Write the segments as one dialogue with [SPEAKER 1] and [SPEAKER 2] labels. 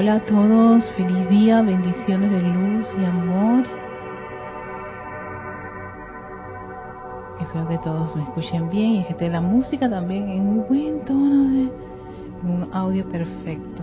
[SPEAKER 1] Hola a todos, feliz día, bendiciones de luz y amor. Espero que todos me escuchen bien y que esté la música también en un buen tono de un audio perfecto.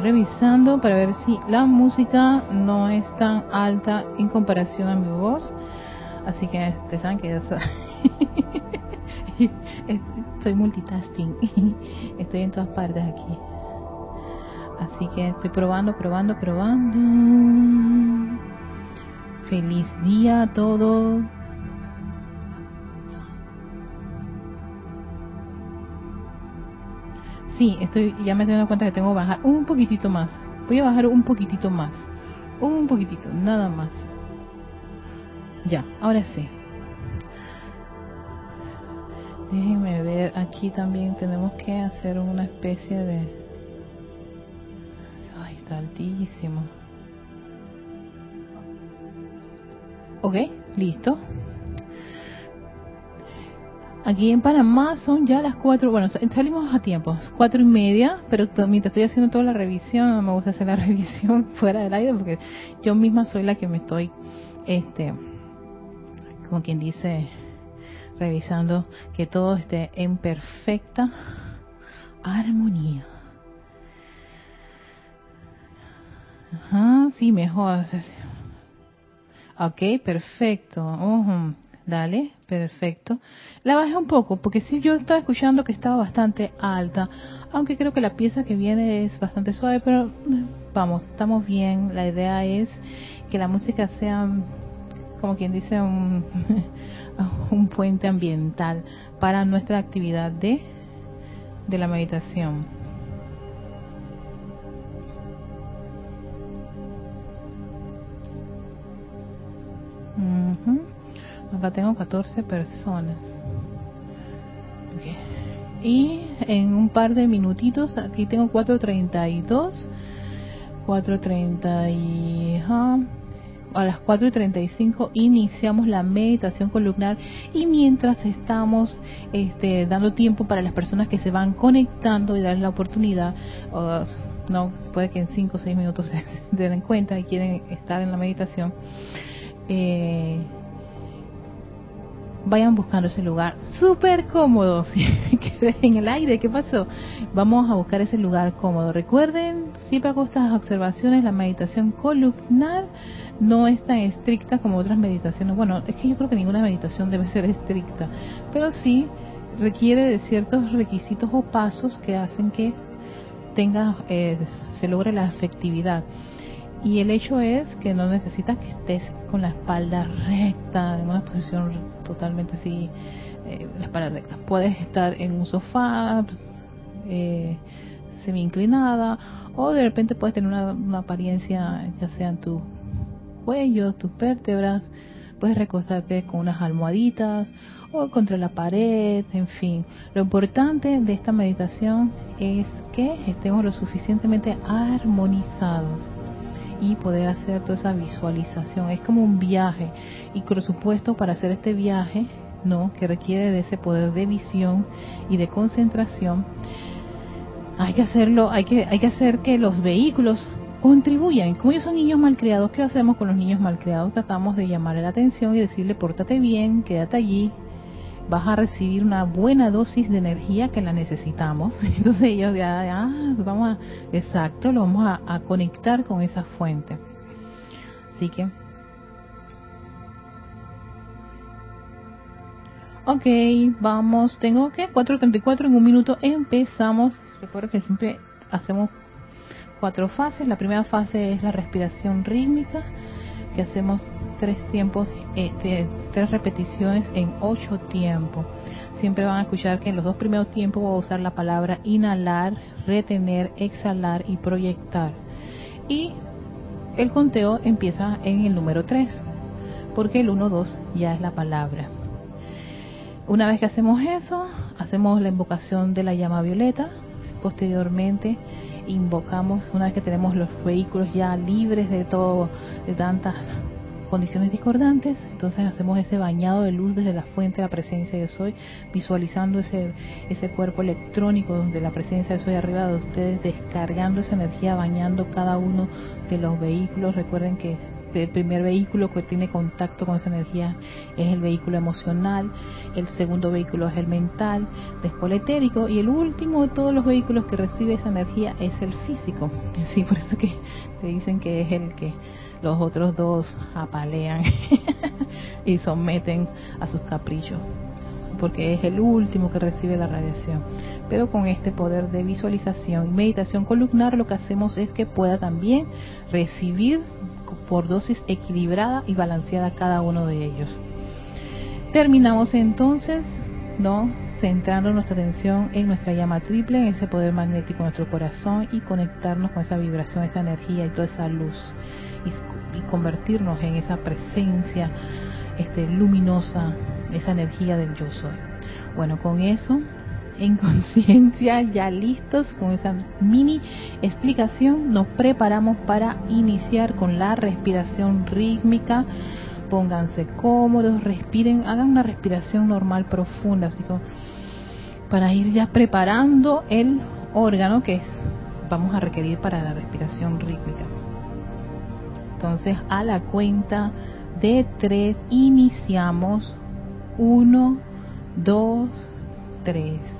[SPEAKER 1] Revisando para ver si la música no es tan alta en comparación a mi voz. Así que ustedes saben que estoy multitasking. Estoy en todas partes aquí. Así que estoy probando, probando, probando. Feliz día a todos. Sí, estoy ya me estoy dando cuenta que tengo que bajar un poquitito más. Voy a bajar un poquitito más. Un poquitito, nada más. Ya, ahora sí. Déjenme ver, aquí también tenemos que hacer una especie de... Ay, está altísimo. Ok, listo. Aquí en Panamá son ya las cuatro, bueno, salimos a tiempo, cuatro y media, pero mientras estoy haciendo toda la revisión, no me gusta hacer la revisión fuera del aire porque yo misma soy la que me estoy, este, como quien dice, revisando que todo esté en perfecta armonía. Ajá, sí, mejor. Ok, perfecto. Dale, perfecto. La bajé un poco, porque sí yo estaba escuchando que estaba bastante alta, aunque creo que la pieza que viene es bastante suave, pero eh, vamos, estamos bien. La idea es que la música sea, como quien dice, un, un puente ambiental para nuestra actividad de, de la meditación. Acá tengo 14 personas. Y en un par de minutitos, aquí tengo 4.32. 4.30 y... a las 4.35 iniciamos la meditación columnar y mientras estamos este, dando tiempo para las personas que se van conectando y darles la oportunidad, no puede que en 5 o 6 minutos se, den cuenta y quieren estar en la meditación, eh, vayan buscando ese lugar súper cómodo. quedé en el aire, ¿qué pasó? Vamos a buscar ese lugar cómodo. Recuerden, siempre hago estas observaciones, la meditación columnar no es tan estricta como otras meditaciones. Bueno, es que yo creo que ninguna meditación debe ser estricta, pero sí requiere de ciertos requisitos o pasos que hacen que tenga, eh, se logre la efectividad. Y el hecho es que no necesitas que estés con la espalda recta, en una posición totalmente así, eh, la. Puedes estar en un sofá, eh, semi inclinada, o de repente puedes tener una, apariencia, ya sea en tu cuello, tus vértebras, puedes recostarte con unas almohaditas o contra la pared, en fin. Lo importante de esta meditación es que estemos lo suficientemente armonizados y poder hacer toda esa visualización. Es como un viaje y por supuesto para hacer este viaje, ¿no? Que requiere de ese poder de visión y de concentración, hay que hacerlo, hay que, hay que hacer que los vehículos contribuyan. Como ellos son niños malcriados, ¿qué hacemos con los niños malcriados? Tratamos de llamarle la atención y decirle, pórtate bien, quédate allí, vas a recibir una buena dosis de energía que la necesitamos. Entonces ellos ya, ah, vamos a, exacto, lo vamos a, conectar con esa fuente. Así que, ok, vamos, tengo que 4.34 en un minuto empezamos. Recuerda que siempre hacemos cuatro fases. La primera fase es la respiración rítmica, que hacemos tres tiempos, eh, tres repeticiones en ocho tiempos. Siempre van a escuchar que en los dos primeros tiempos voy a usar la palabra inhalar, retener, exhalar y proyectar. Y el conteo empieza en el número 3, porque el 1, 2 ya es la palabra. Una vez que hacemos eso, hacemos la invocación de la llama violeta, posteriormente invocamos, una vez que tenemos los vehículos ya libres de todo, de tantas condiciones discordantes, entonces hacemos ese bañado de luz desde la fuente de la presencia de Soy, visualizando ese, ese cuerpo electrónico de la presencia de Soy arriba de ustedes, descargando esa energía, bañando cada uno de los vehículos. Recuerden que el primer vehículo que tiene contacto con esa energía es el vehículo emocional, el segundo vehículo es el mental, después el etérico y el último de todos los vehículos que recibe esa energía es el físico. Sí, por eso que te dicen que es el que los otros dos apalean y someten a sus caprichos, porque es el último que recibe la radiación. Pero con este poder de visualización y meditación columnar lo que hacemos es que pueda también recibir por dosis equilibrada y balanceada cada uno de ellos. Terminamos entonces, ¿no? Centrando nuestra atención en nuestra llama triple, en ese poder magnético de nuestro corazón y conectarnos con esa vibración, esa energía y toda esa luz y, convertirnos en esa presencia este, luminosa, esa energía del yo soy. Bueno, con eso en conciencia, ya listos con esa mini explicación, nos preparamos para iniciar con la respiración rítmica. Pónganse cómodos, respiren, hagan una respiración normal profunda, así como para ir ya preparando el órgano que es, vamos a requerir para la respiración rítmica. Entonces, a la cuenta de tres, iniciamos. Uno, dos, tres.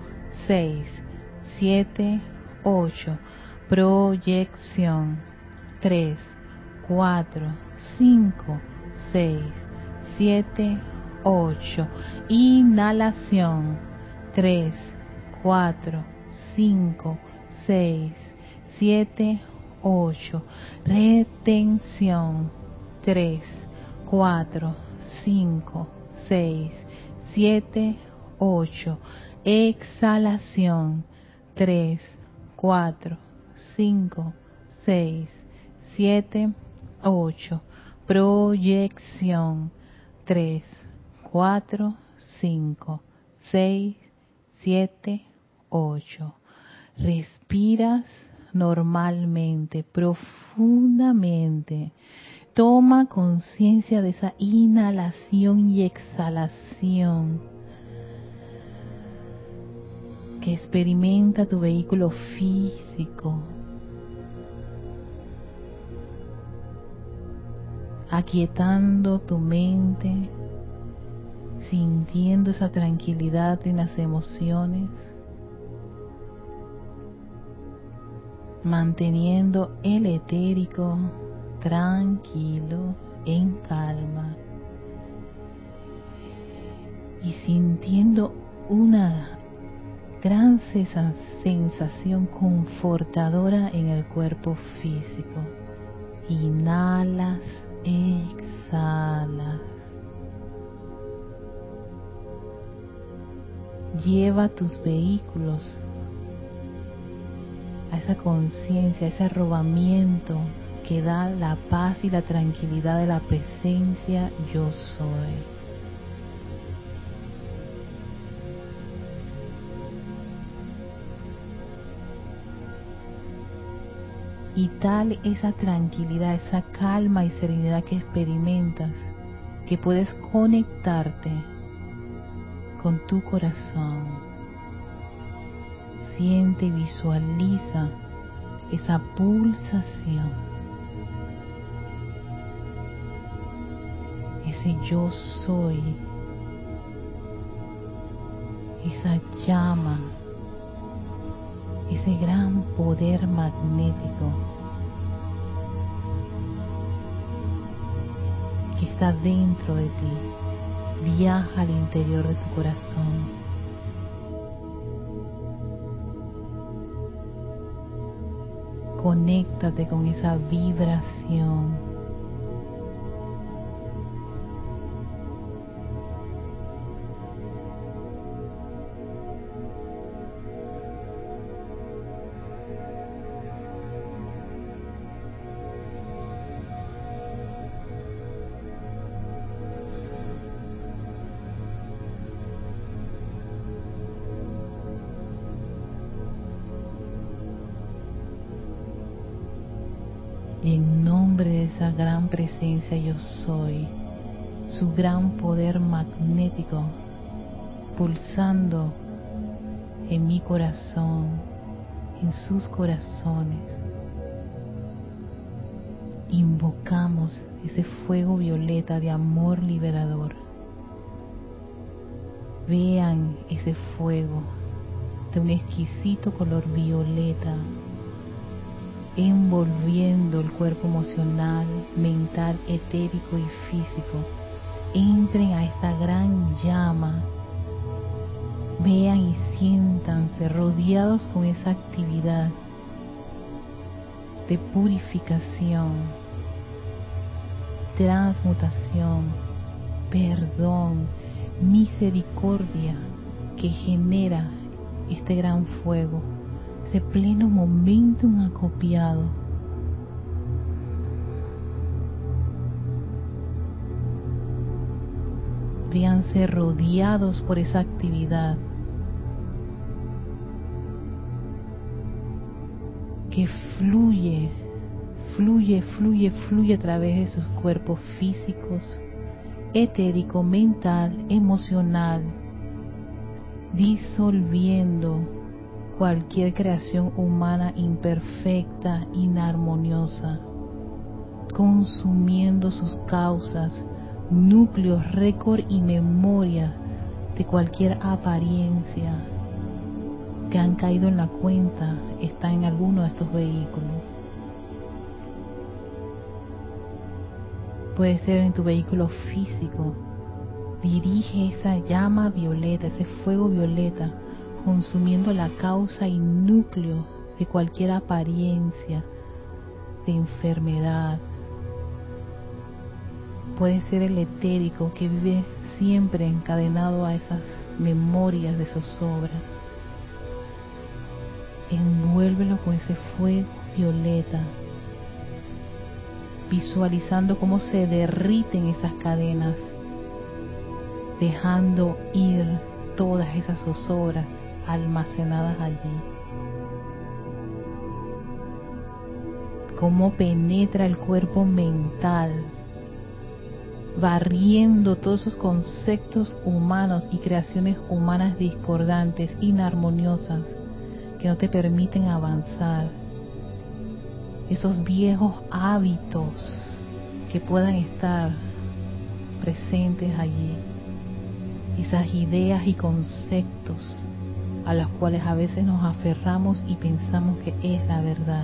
[SPEAKER 1] 6, 7, 8. Proyección. 3, 4, 5, 6, 7, 8. Inhalación. 3, 4, 5, 6, 7, 8. Retención. 3, 4, 5, 6, 7, 8 Exhalación. 3, 4, 5, 6, 7, 8. Proyección. 3, 4, 5, 6, 7, 8. Respiras normalmente, profundamente. Toma conciencia de esa inhalación y exhalación que experimenta tu vehículo físico, aquietando tu mente, sintiendo esa tranquilidad en las emociones, manteniendo el etérico tranquilo, en calma y sintiendo una gran sensación confortadora en el cuerpo físico. Inhalas, exhalas. Lleva tus vehículos a esa conciencia, ese arrobamiento que da la paz y la tranquilidad de la presencia yo soy. Y tal esa tranquilidad, esa calma y serenidad que experimentas, que puedes conectarte con tu corazón. Siente y visualiza esa pulsación. Ese yo soy. Esa llama. Ese gran poder magnético que está dentro de ti. Viaja al interior de tu corazón conéctate con esa vibración. Yo soy, su gran poder magnético pulsando en mi corazón, en sus corazones. Invocamos ese fuego violeta de amor liberador. Vean ese fuego de un exquisito color violeta envolviendo el cuerpo emocional, mental, etérico y físico. Entren a esta gran llama, vean y siéntanse rodeados con esa actividad de purificación, transmutación, perdón, misericordia que genera este gran fuego ese pleno momentum acopiado. Véanse rodeados por esa actividad que fluye, fluye, fluye, fluye a través de sus cuerpos físicos, etérico, mental, emocional, disolviendo cualquier creación humana imperfecta, inarmoniosa, consumiendo sus causas, núcleos, récord y memoria de cualquier apariencia que han caído en la cuenta está en alguno de estos vehículos. Puede ser en tu vehículo físico. Dirige esa llama violeta, ese fuego violeta consumiendo la causa y núcleo de cualquier apariencia de enfermedad. Puede ser el etérico que vive siempre encadenado a esas memorias de zozobra. Envuélvelo con ese fuego violeta, visualizando cómo se derriten esas cadenas, dejando ir todas esas zozobras almacenadas allí. Cómo penetra el cuerpo mental, barriendo todos esos conceptos humanos y creaciones humanas discordantes, inarmoniosas, que no te permiten avanzar. Esos viejos hábitos que puedan estar presentes allí. Esas ideas y conceptos a las cuales a veces nos aferramos y pensamos que es la verdad.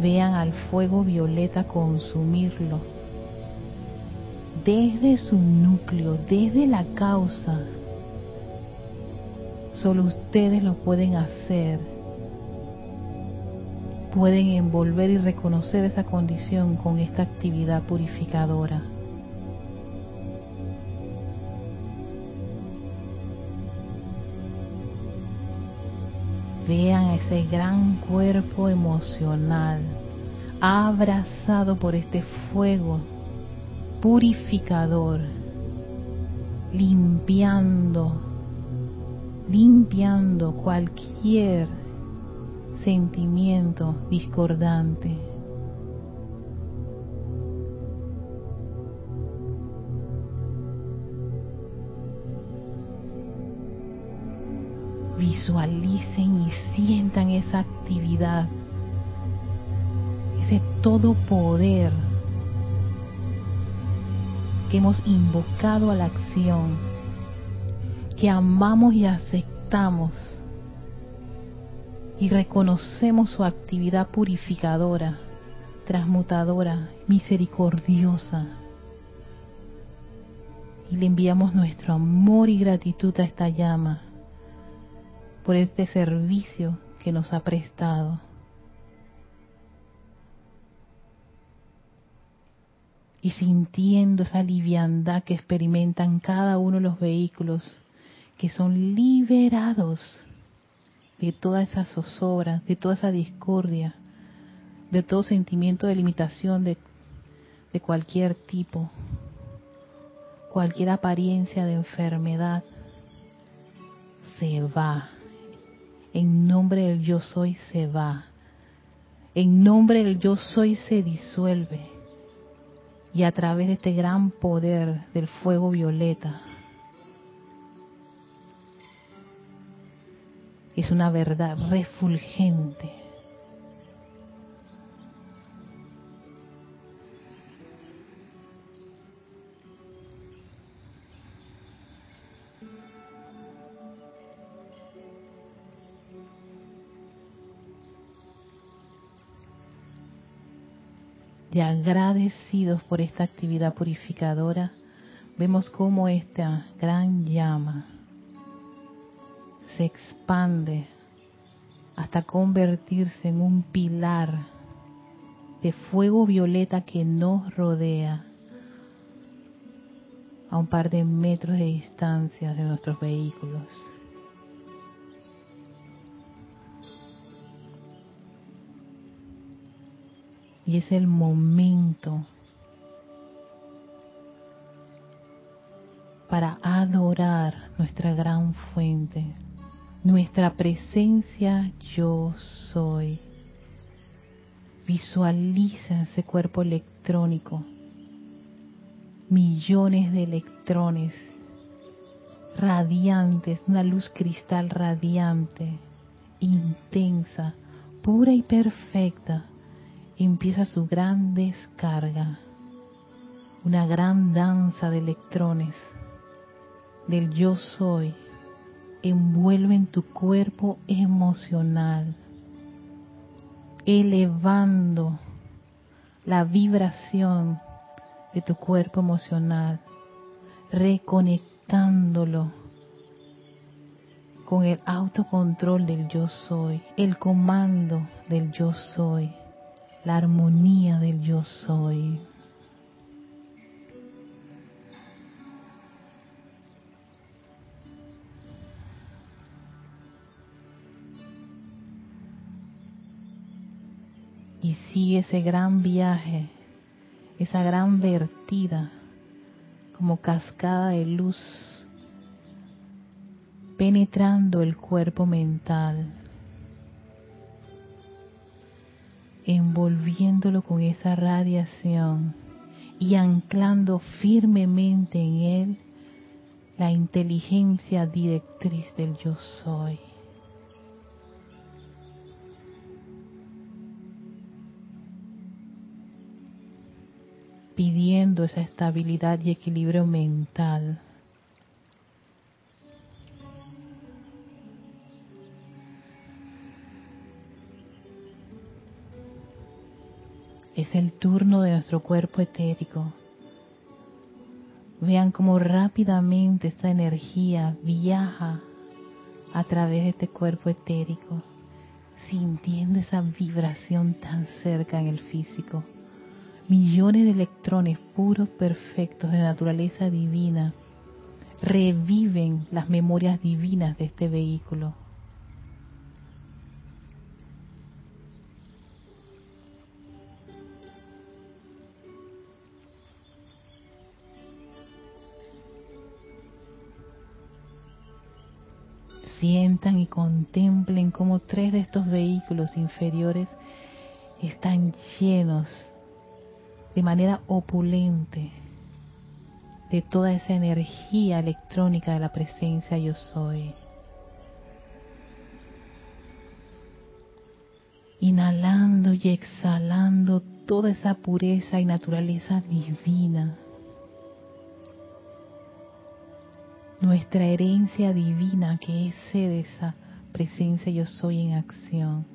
[SPEAKER 1] Vean al fuego violeta consumirlo desde su núcleo, desde la causa. Solo ustedes lo pueden hacer. Pueden envolver y reconocer esa condición con esta actividad purificadora. Vean ese gran cuerpo emocional abrazado por este fuego purificador, limpiando, limpiando cualquier sentimiento discordante. Visualicen y sientan esa actividad, ese todo poder que hemos invocado a la acción, que amamos y aceptamos y reconocemos su actividad purificadora, transmutadora, misericordiosa. Y le enviamos nuestro amor y gratitud a esta llama por este servicio que nos ha prestado. Y sintiendo esa liviandad que experimentan cada uno de los vehículos que son liberados de toda esa zozobra, de toda esa discordia, de todo sentimiento de limitación de, de cualquier tipo, cualquier apariencia de enfermedad, se va. En nombre del yo soy se va. En nombre del yo soy se disuelve. Y a través de este gran poder del fuego violeta, es una verdad refulgente. Y agradecidos por esta actividad purificadora, vemos cómo esta gran llama se expande hasta convertirse en un pilar de fuego violeta que nos rodea a un par de metros de distancia de nuestros vehículos. Y es el momento para adorar nuestra gran fuente nuestra presencia yo soy. Visualiza ese cuerpo electrónico, millones de electrones radiantes, una luz cristal radiante, intensa, pura y perfecta, empieza su gran descarga, una gran danza de electrones del yo soy envuelve en tu cuerpo emocional, elevando la vibración de tu cuerpo emocional, reconectándolo con el autocontrol del yo soy, el comando del yo soy, la armonía del yo soy. y sigue ese gran viaje, esa gran vertida como cascada de luz penetrando el cuerpo mental, envolviéndolo con esa radiación y anclando firmemente en él la inteligencia directriz del yo soy. pidiendo esa estabilidad y equilibrio mental. Es el turno de nuestro cuerpo etérico. Vean cómo rápidamente esta energía viaja a través de este cuerpo etérico, sintiendo esa vibración tan cerca en el físico millones de electrones puros perfectos de naturaleza divina reviven las memorias divinas de este vehículo. Sientan y contemplen cómo tres de estos vehículos inferiores están llenos de manera opulente de toda esa energía electrónica de la presencia yo soy. Inhalando y exhalando toda esa pureza y naturaleza divina. Nuestra herencia divina que es de esa presencia yo soy en acción.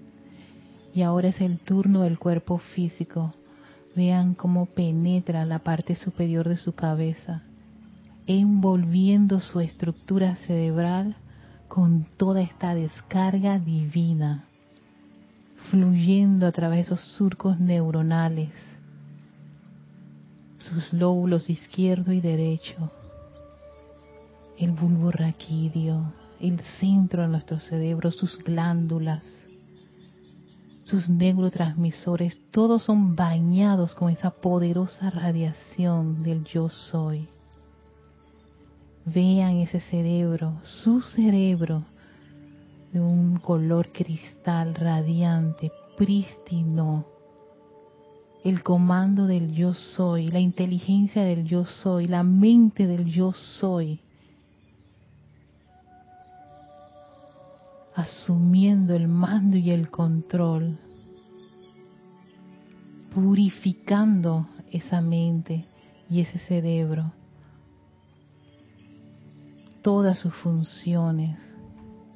[SPEAKER 1] Y ahora es el turno del cuerpo físico Vean cómo penetra la parte superior de su cabeza, envolviendo su estructura cerebral con toda esta descarga divina, fluyendo a través de esos surcos neuronales, sus lóbulos izquierdo y derecho, el bulbo raquídeo, el centro de nuestro cerebro, sus glándulas, sus neurotransmisores, todos son bañados con esa poderosa radiación del yo soy. Vean ese cerebro, su cerebro, de un color cristal radiante, prístino. El comando del yo soy, la inteligencia del yo soy, la mente del yo soy. Asumiendo el mando y el control, purificando esa mente y ese cerebro, todas sus funciones,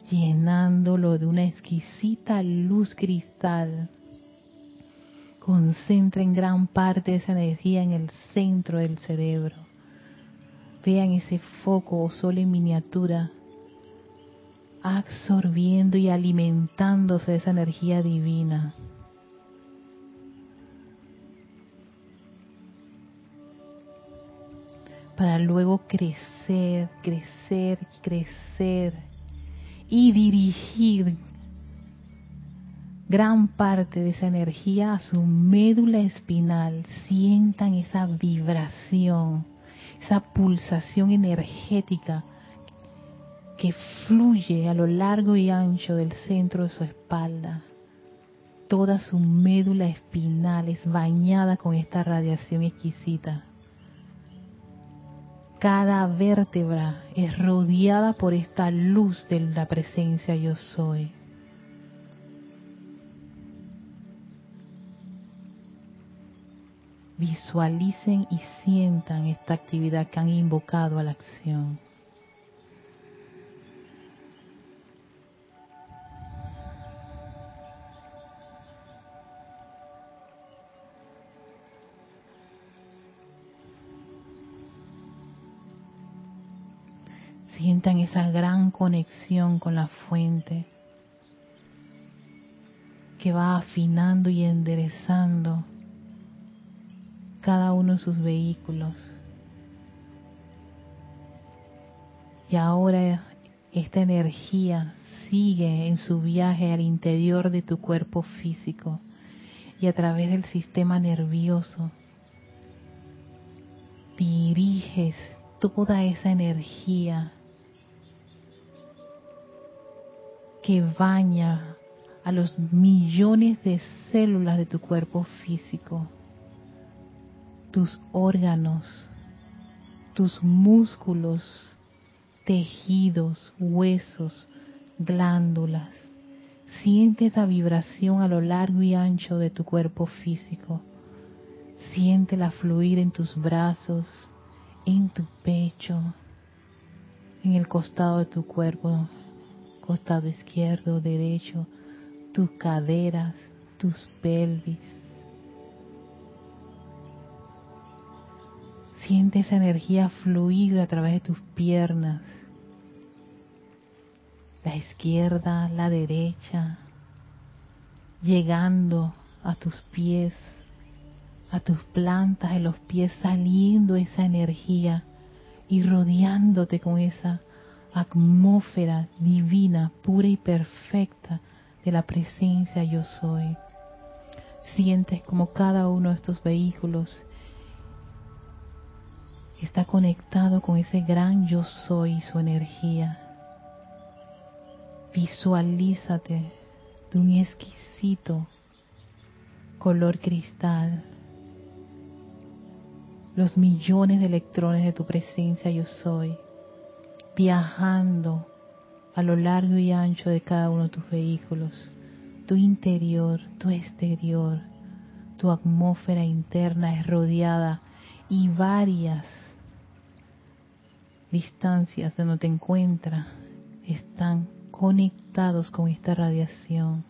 [SPEAKER 1] llenándolo de una exquisita luz cristal. Concentren gran parte esa energía en el centro del cerebro. Vean ese foco o sol en miniatura absorbiendo y alimentándose de esa energía divina. Para luego crecer, crecer, crecer y dirigir gran parte de esa energía a su médula espinal. Sientan esa vibración, esa pulsación energética que fluye a lo largo y ancho del centro de su espalda. Toda su médula espinal es bañada con esta radiación exquisita. Cada vértebra es rodeada por esta luz de la presencia yo soy. Visualicen y sientan esta actividad que han invocado a la acción. Esa gran conexión con la fuente que va afinando y enderezando cada uno de sus vehículos. Y ahora esta energía sigue en su viaje al interior de tu cuerpo físico y a través del sistema nervioso diriges toda esa energía que baña a los millones de células de tu cuerpo físico, tus órganos, tus músculos, tejidos, huesos, glándulas. Siente esa vibración a lo largo y ancho de tu cuerpo físico. Siéntela fluir en tus brazos, en tu pecho, en el costado de tu cuerpo, costado izquierdo, derecho, tus caderas, tus pelvis. Siente esa energía fluir a través de tus piernas, la izquierda, la derecha, llegando a tus pies, a tus plantas de los pies, saliendo esa energía y rodeándote con esa atmósfera divina, pura y perfecta de la presencia yo soy. Sientes como cada uno de estos vehículos está conectado con ese gran yo soy y su energía. Visualízate de un exquisito color cristal. Los millones de electrones de tu presencia yo soy, viajando a lo largo y ancho de cada uno de tus vehículos, tu interior, tu exterior, tu atmósfera interna es rodeada y varias distancias de donde te encuentras están conectados con esta radiación.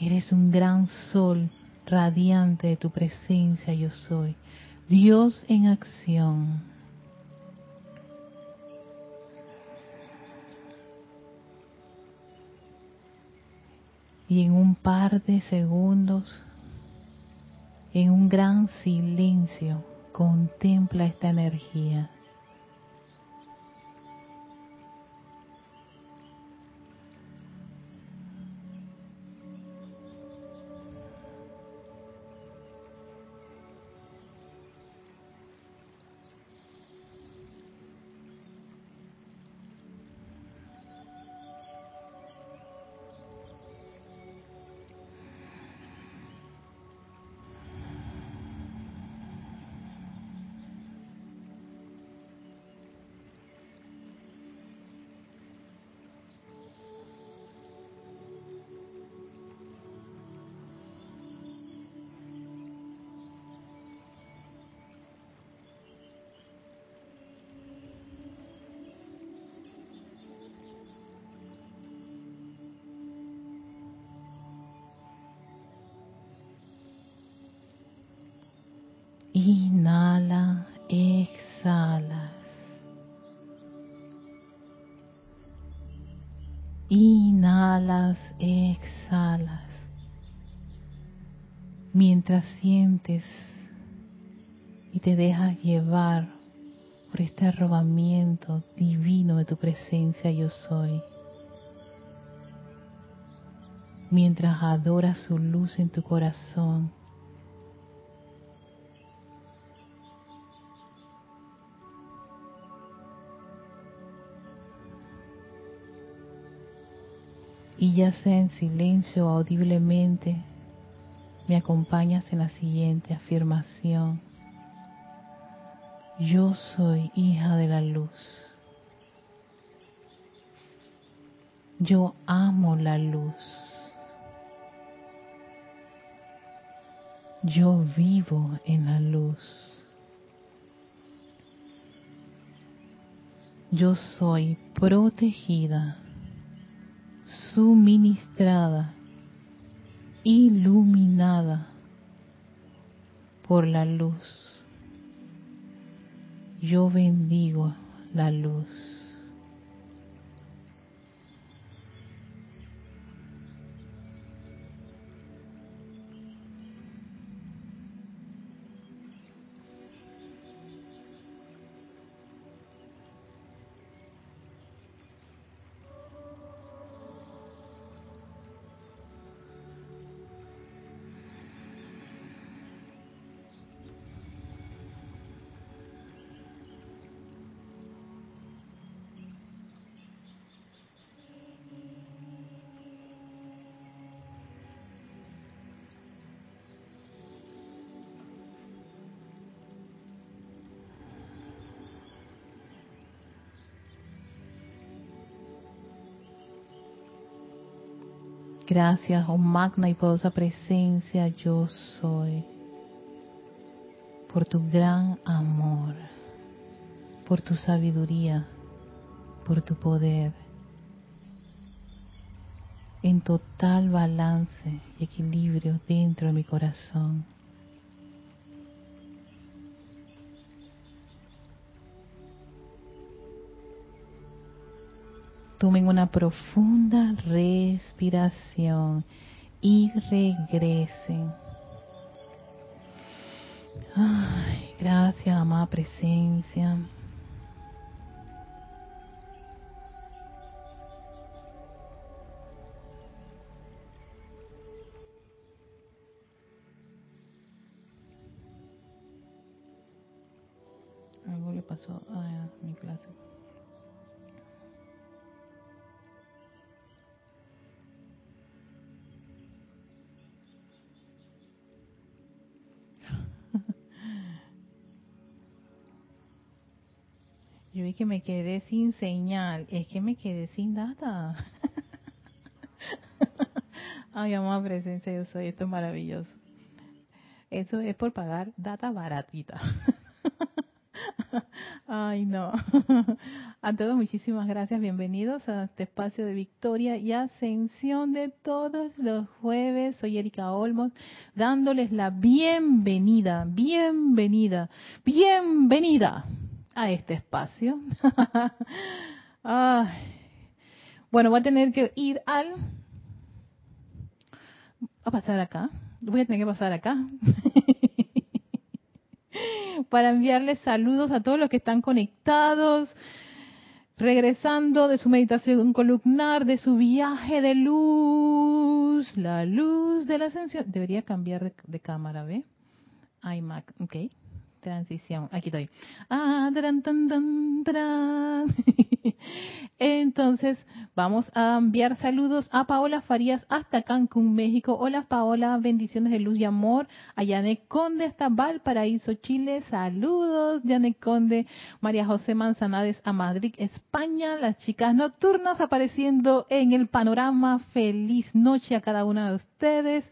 [SPEAKER 1] Eres un gran sol radiante de tu presencia, yo soy. Dios en acción. Y en un par de segundos, en un gran silencio, contempla esta energía. Inhala, exhalas. Inhalas, exhalas. Mientras sientes y te dejas llevar por este arrobamiento divino de tu presencia yo soy. Mientras adoras su luz en tu corazón y ya sea en silencio o audiblemente, me acompañas en la siguiente afirmación. Yo soy hija de la luz. Yo amo la luz. Yo vivo en la luz. Yo soy protegida suministrada, iluminada por la luz. Yo bendigo la luz. Gracias, oh magna y poderosa presencia, yo soy, por tu gran amor, por tu sabiduría, por tu poder, en total balance y equilibrio dentro de mi corazón. Tomen una profunda respiración y regresen. Gracias, amada presencia. Algo le pasó a mi clase. Que me quedé sin señal. Es que me quedé sin data. Ay, amada presencia, yo soy. Esto es maravilloso. Eso es por pagar data baratita. Ay, no. A todos muchísimas gracias. Bienvenidos a este espacio de victoria y ascensión de todos los jueves. Soy Erika Olmos, dándoles la bienvenida, bienvenida, bienvenida a este espacio. Bueno, voy a tener que ir al... A pasar acá. Voy a tener que pasar acá. para enviarles saludos a todos los que están conectados, regresando de su meditación columnar, de su viaje de luz, la luz de la ascensión. Debería cambiar de, cámara, ¿ve? iMac, ok. Transición, aquí estoy. Ah, Entonces, vamos a enviar saludos a Paola Farías hasta Cancún, México. Hola Paola, bendiciones de luz y amor. A Yanek Conde hasta Valparaíso, Chile. Saludos, Yanek Conde. María José Manzanades a Madrid, España. Las chicas nocturnas apareciendo en el panorama. Feliz noche a cada una de ustedes.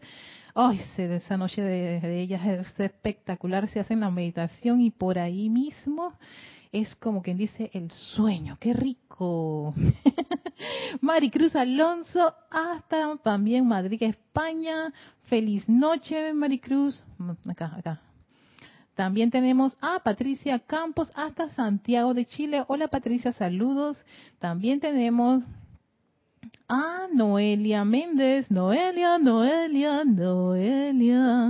[SPEAKER 1] Ay, de esa noche de, ellas es espectacular. Se hacen la meditación y por ahí mismo es como quien dice el sueño. ¡Qué rico! Maricruz Alonso, hasta también Madrid, España. Feliz noche, Maricruz. Mm, acá, acá. También tenemos a Patricia Campos hasta Santiago de Chile. Hola Patricia, saludos. También tenemos Ah, Noelia Méndez, Noelia, Noelia, Noelia.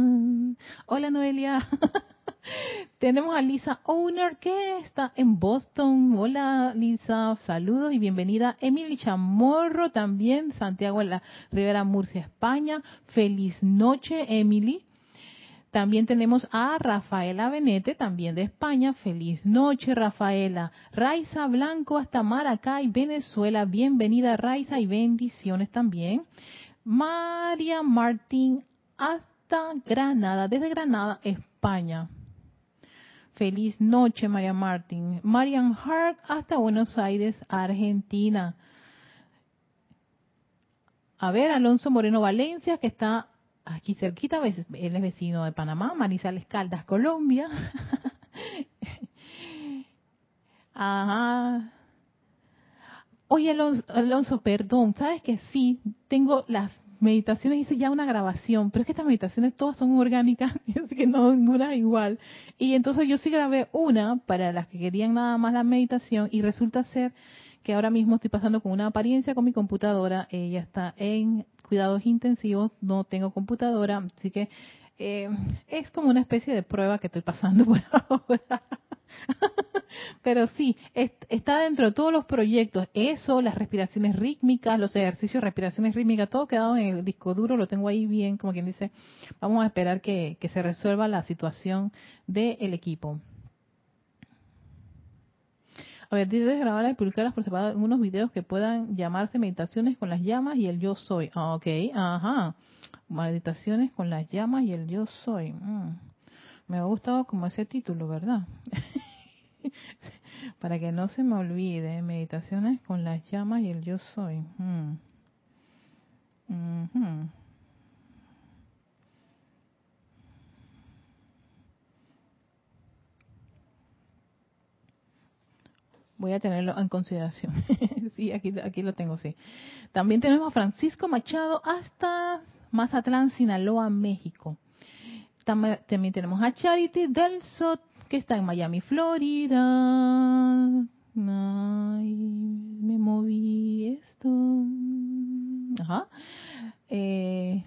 [SPEAKER 1] Hola Noelia. Tenemos a Lisa Owner que está en Boston. Hola Lisa, saludos y bienvenida. Emily Chamorro también, Santiago de la Rivera Murcia, España. Feliz noche Emily. También tenemos a Rafaela Benete, también de España. Feliz noche, Rafaela. Raiza Blanco hasta Maracay, Venezuela. Bienvenida, Raiza, y bendiciones también. María Martín hasta Granada, desde Granada, España. Feliz noche, María Martín. Marian Hart hasta Buenos Aires, Argentina. A ver, Alonso Moreno Valencia, que está aquí cerquita, él es vecino de Panamá, Manizales Caldas, Colombia. Ajá. Oye, Alonso, perdón, sabes que sí, tengo las meditaciones, hice ya una grabación, pero es que estas meditaciones todas son orgánicas, así que no ninguna igual. Y entonces yo sí grabé una para las que querían nada más la meditación y resulta ser que ahora mismo estoy pasando con una apariencia con mi computadora, ella está en cuidados intensivos, no tengo computadora, así que eh, es como una especie de prueba que estoy pasando por ahora. Pero sí, está dentro de todos los proyectos. Eso, las respiraciones rítmicas, los ejercicios respiraciones rítmicas, todo quedado en el disco duro, lo tengo ahí bien, como quien dice, vamos a esperar que, se resuelva la situación del equipo. A ver, dice grabar y publicarlas por separado en unos videos que puedan llamarse meditaciones con las llamas y el yo soy. Ah, ok, ajá. Meditaciones con las llamas y el yo soy. Mm. Me ha gustado como ese título, ¿verdad? Para que no se me olvide, meditaciones con las llamas y el yo soy. Mm. Voy a tenerlo en consideración. sí, aquí, aquí lo tengo, sí. También tenemos a Francisco Machado hasta Mazatlán, Sinaloa, México. También tenemos a Charity del Sot, que está en Miami, Florida. Ay, me moví esto. Ajá. Eh,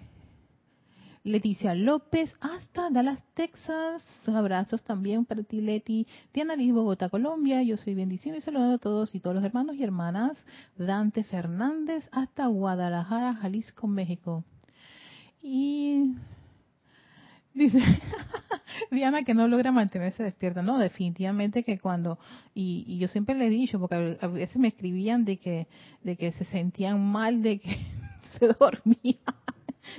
[SPEAKER 1] Leticia López hasta Dallas, Texas. Abrazos también para ti, Leti. Diana Liz, Bogotá, Colombia. Yo soy bendición y saludo a todos y todos los hermanos y hermanas. Dante Fernández hasta Guadalajara, Jalisco, México. Y dice Diana que no logra mantenerse despierta. No, definitivamente que cuando, y, y yo siempre le he dicho, porque a veces me escribían de que, de que se sentían mal, de que se dormía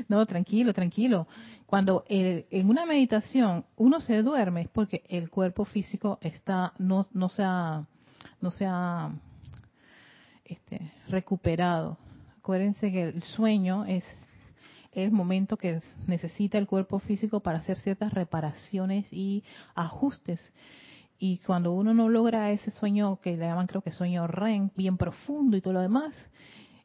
[SPEAKER 1] no, tranquilo, tranquilo. Cuando en una meditación uno se duerme es porque el cuerpo físico está no no se ha no se ha este, recuperado. Acuérdense que el sueño es el momento que necesita el cuerpo físico para hacer ciertas reparaciones y ajustes. Y cuando uno no logra ese sueño que le llaman creo que sueño REM, bien profundo y todo lo demás,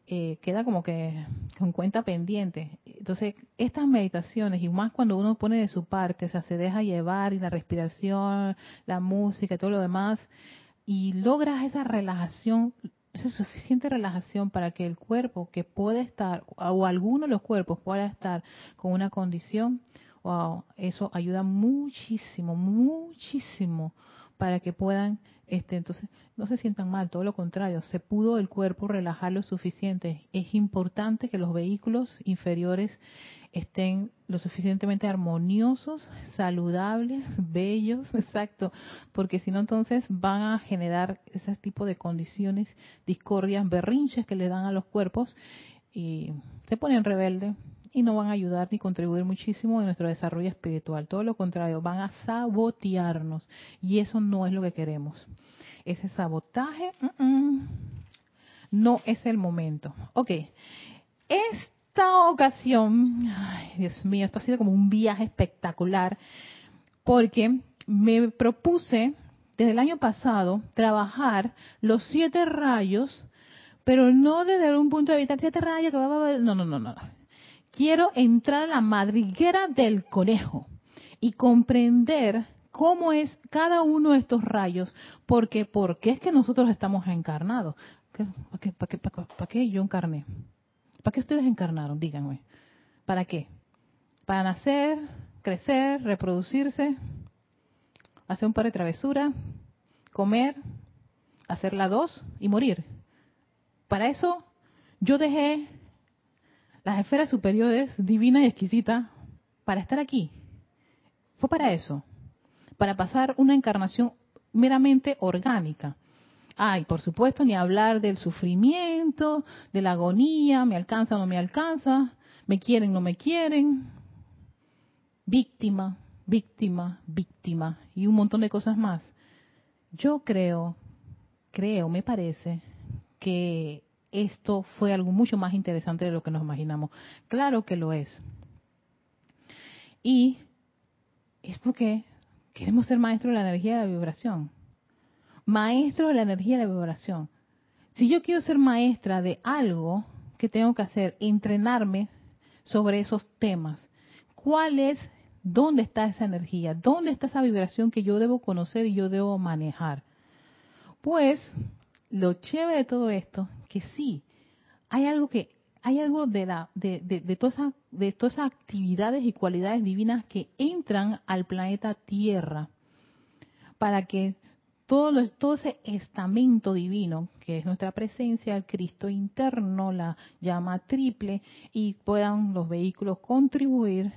[SPEAKER 1] eh, queda como que con cuenta pendiente. Entonces, estas meditaciones, y más cuando uno pone de su parte, o sea, se deja llevar y la respiración, la música y todo lo demás, y logras esa relajación, esa suficiente relajación para que el cuerpo que puede estar, o alguno de los cuerpos pueda estar con una condición, wow, eso ayuda muchísimo, muchísimo para que puedan, este, entonces, no se sientan mal, todo lo contrario, se pudo el cuerpo relajar lo suficiente. Es importante que los vehículos inferiores estén lo suficientemente armoniosos, saludables, bellos, exacto, porque si no entonces van a generar ese tipo de condiciones, discordias, berrinches que le dan a los cuerpos y se ponen rebeldes y no van a ayudar ni contribuir muchísimo en nuestro desarrollo espiritual. Todo lo contrario, van a sabotearnos y eso no es lo que queremos. Ese sabotaje no es el momento. Ok, esta ocasión, ay, Dios mío, esto ha sido como un viaje espectacular porque me propuse desde el año pasado trabajar los siete rayos, pero no desde un punto de vista siete rayos que va a... No, no, no, no quiero entrar a la madriguera del conejo y comprender cómo es cada uno de estos rayos, porque ¿por qué es que nosotros estamos encarnados? ¿Para qué, para qué, yo encarné? ¿Para qué ustedes encarnaron? Díganme. ¿Para qué? Para nacer, crecer, reproducirse, hacer un par de travesuras, comer, hacer la dos y morir. Para eso yo dejé las esferas superiores, divina y exquisita, para estar aquí. Fue para eso, para pasar una encarnación meramente orgánica. Ay, por supuesto, ni hablar del sufrimiento, de la agonía, me alcanza o no me alcanza, me quieren o no me quieren, víctima, víctima, víctima y un montón de cosas más. Yo creo, creo, me parece que esto fue algo mucho más interesante de lo que nos imaginamos. Claro que lo es. Y es porque queremos ser maestros de la energía de la vibración. Maestros de la energía de la vibración. Si yo quiero ser maestra de algo, que tengo que hacer? Entrenarme sobre esos temas. ¿Cuál es, dónde está esa energía? ¿Dónde está esa vibración que yo debo conocer y yo debo manejar? Pues lo chévere de todo esto que sí, hay algo que hay algo de de, todas de todas actividades y cualidades divinas que entran al planeta Tierra para que todo, todo ese estamento divino, que es nuestra presencia, el Cristo interno, la llama triple, y puedan los vehículos contribuir,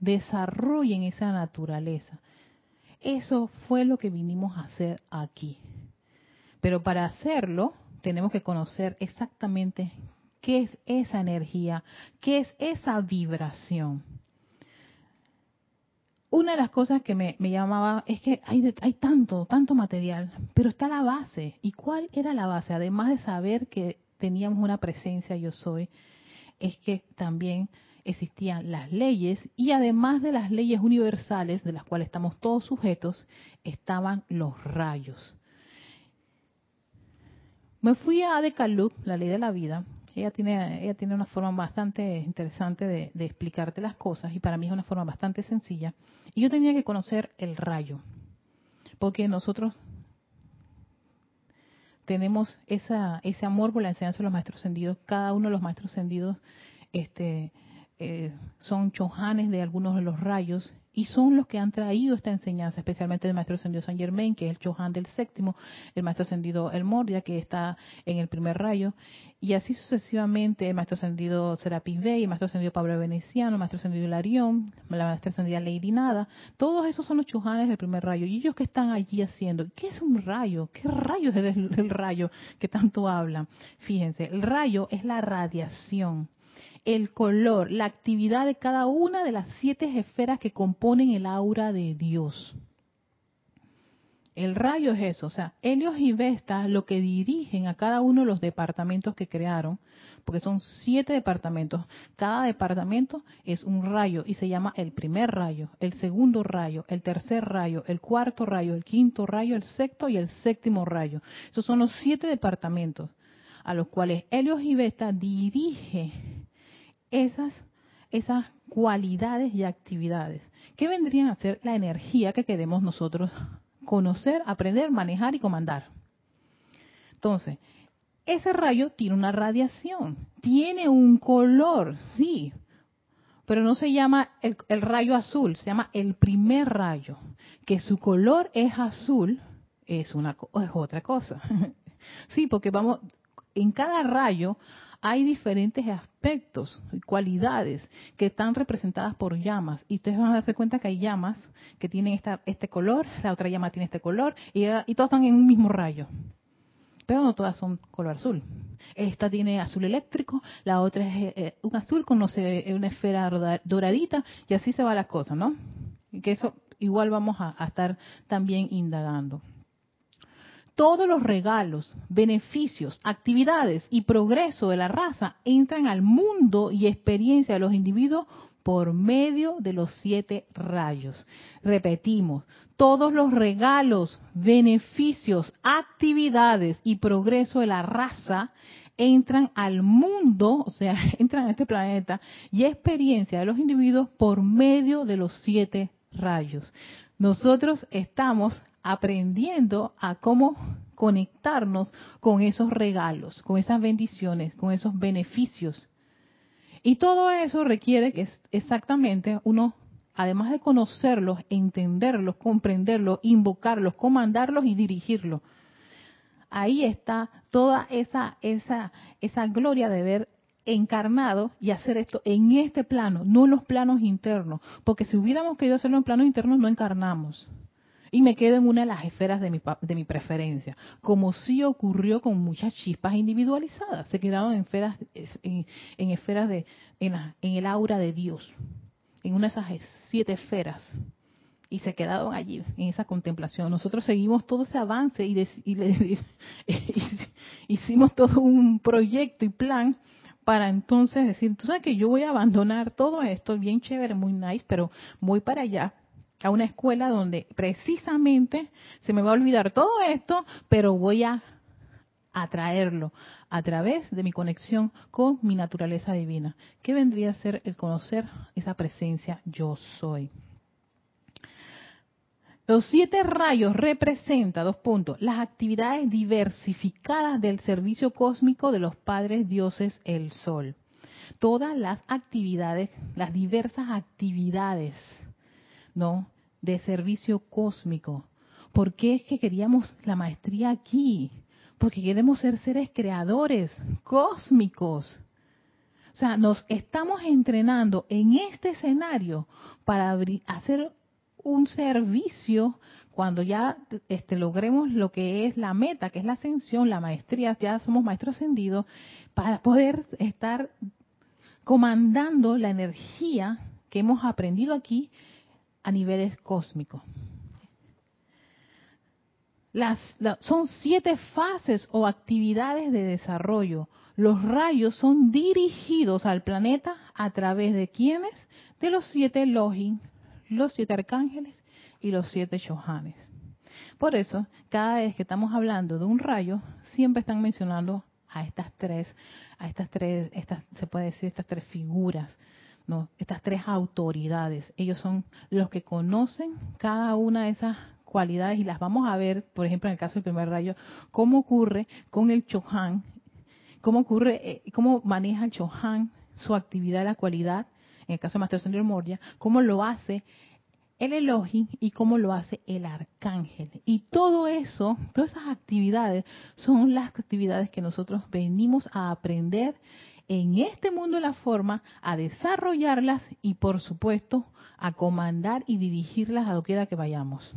[SPEAKER 1] desarrollen esa naturaleza. Eso fue lo que vinimos a hacer aquí. Pero para hacerlo, tenemos que conocer exactamente qué es esa energía, qué es esa vibración. Una de las cosas que me, llamaba es que hay, hay tanto, tanto material, pero está la base. ¿Y cuál era la base? Además de saber que teníamos una presencia yo soy, es que también existían las leyes y además de las leyes universales de las cuales estamos todos sujetos, estaban los rayos. Me fui a Decalub, la ley de la vida. Ella tiene, ella tiene una forma bastante interesante de, explicarte las cosas y para mí es una forma bastante sencilla. Y yo tenía que conocer el rayo, porque nosotros tenemos esa, ese amor por la enseñanza de los maestros ascendidos. Cada uno de los maestros ascendidos este, eh, son chojanes de algunos de los rayos y son los que han traído esta enseñanza, especialmente el maestro ascendido San Germain, que es el chohan del séptimo, el maestro ascendido El Moria, que está en el primer rayo, y así sucesivamente el maestro ascendido Serapis Bey, el maestro ascendido Pablo Veneciano, el maestro ascendido Larión, la maestra ascendida Lady Nada, todos esos son los chohanes del primer rayo, y ellos que están allí haciendo, ¿qué es un rayo? ¿Qué rayo es el rayo que tanto hablan? Fíjense, el rayo es la radiación el color, la actividad de cada una de las siete esferas que componen el aura de Dios. El rayo es eso, o sea, Helios y Vesta lo que dirigen a cada uno de los departamentos que crearon, porque son siete departamentos. Cada departamento es un rayo y se llama el primer rayo, el segundo rayo, el tercer rayo, el cuarto rayo, el quinto rayo, el sexto y el séptimo rayo. Esos son los siete departamentos a los cuales Helios y Vesta dirige esas, esas cualidades y actividades. ¿Qué vendrían a ser la energía que queremos nosotros conocer, aprender, manejar y comandar? Entonces, ese rayo tiene una radiación, tiene un color, sí, pero no se llama el, rayo azul, se llama el primer rayo, que su color es azul, es una es otra cosa. sí, porque vamos, en cada rayo hay diferentes aspectos y cualidades que están representadas por llamas. Y ustedes van a darse cuenta que hay llamas que tienen esta, este color, la otra llama tiene este color, y, todas están en un mismo rayo. Pero no todas son color azul. Esta tiene azul eléctrico, la otra es eh, eh, un azul con una esfera doradita, y así se va la cosa, ¿no? Y que eso igual vamos a estar también indagando todos los regalos, beneficios, actividades y progreso de la raza entran al mundo y experiencia de los individuos por medio de los siete rayos. Repetimos, todos los regalos, beneficios, actividades y progreso de la raza entran al mundo, o sea, entran a este planeta y experiencia de los individuos por medio de los siete rayos. Nosotros estamos aprendiendo a cómo conectarnos con esos regalos, con esas bendiciones, con esos beneficios. Y todo eso requiere que exactamente uno, además de conocerlos, entenderlos, comprenderlos, invocarlos, comandarlos y dirigirlos. Ahí está toda esa, esa, esa gloria de ver encarnado y hacer esto en este plano, no en los planos internos, porque si hubiéramos querido hacerlo en planos internos no encarnamos y me quedo en una de las esferas de mi, de mi preferencia, como sí ocurrió con muchas chispas individualizadas, se quedaron en esferas, en, esferas de, en, en el aura de Dios, en una de esas siete esferas, y se quedaron allí en esa contemplación. Nosotros seguimos todo ese avance y, y, hicimos todo un proyecto y plan para entonces decir, tú sabes que yo voy a abandonar todo esto, bien chévere, muy nice, pero voy para allá a una escuela donde precisamente se me va a olvidar todo esto, pero voy a atraerlo a través de mi conexión con mi naturaleza divina. ¿Qué vendría a ser el conocer esa presencia yo soy? Los siete rayos representan, dos puntos, las actividades diversificadas del servicio cósmico de los padres dioses el sol. Todas las actividades, las diversas actividades ¿no? De servicio cósmico. ¿Por qué es que queríamos la maestría aquí? Porque queremos ser seres creadores cósmicos. O sea, nos estamos entrenando en este escenario para hacer un servicio cuando ya este, logremos lo que es la meta, que es la ascensión, la maestría, ya somos maestros ascendidos, para poder estar comandando la energía que hemos aprendido aquí a niveles cósmicos. Las, son siete fases o actividades de desarrollo. Los rayos son dirigidos al planeta a través de quienes? De los siete Elohim, los siete arcángeles y los siete Shohanes. Por eso, cada vez que estamos hablando de un rayo, siempre están mencionando a estas tres, a estas tres, estas, se puede decir, estas tres figuras estas tres autoridades. Ellos son los que conocen cada una de esas cualidades y las vamos a ver, por ejemplo, en el caso del primer rayo, cómo ocurre con el Chohan, cómo ocurre, eh, cómo maneja el Chohan su actividad, la cualidad, en el caso de Master Señor Moria, cómo lo hace el Elohim y cómo lo hace el arcángel. Y todo eso, todas esas actividades son las actividades que nosotros venimos a aprender en este mundo de la forma a desarrollarlas y por supuesto a comandar y dirigirlas a doquiera que vayamos.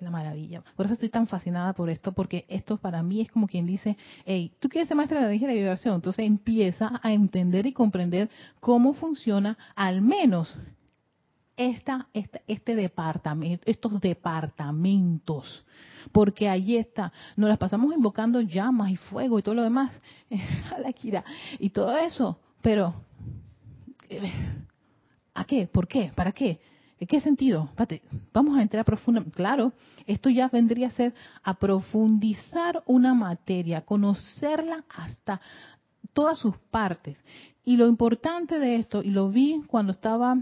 [SPEAKER 1] La maravilla. Por eso estoy tan fascinada por esto, porque esto para mí es como quien dice, hey, tú quieres ser maestra de la energía de vibración, entonces empieza a entender y comprender cómo funciona al menos esta, este departamento, estos departamentos, porque allí está, nos las pasamos invocando llamas y fuego y todo lo demás, a y todo eso, pero eh, ¿a qué? ¿Por qué? ¿Para qué? ¿En qué sentido? vamos a entrar profundamente. Claro, esto ya vendría a ser a profundizar una materia, conocerla hasta todas sus partes. Y lo importante de esto, y lo vi cuando estaba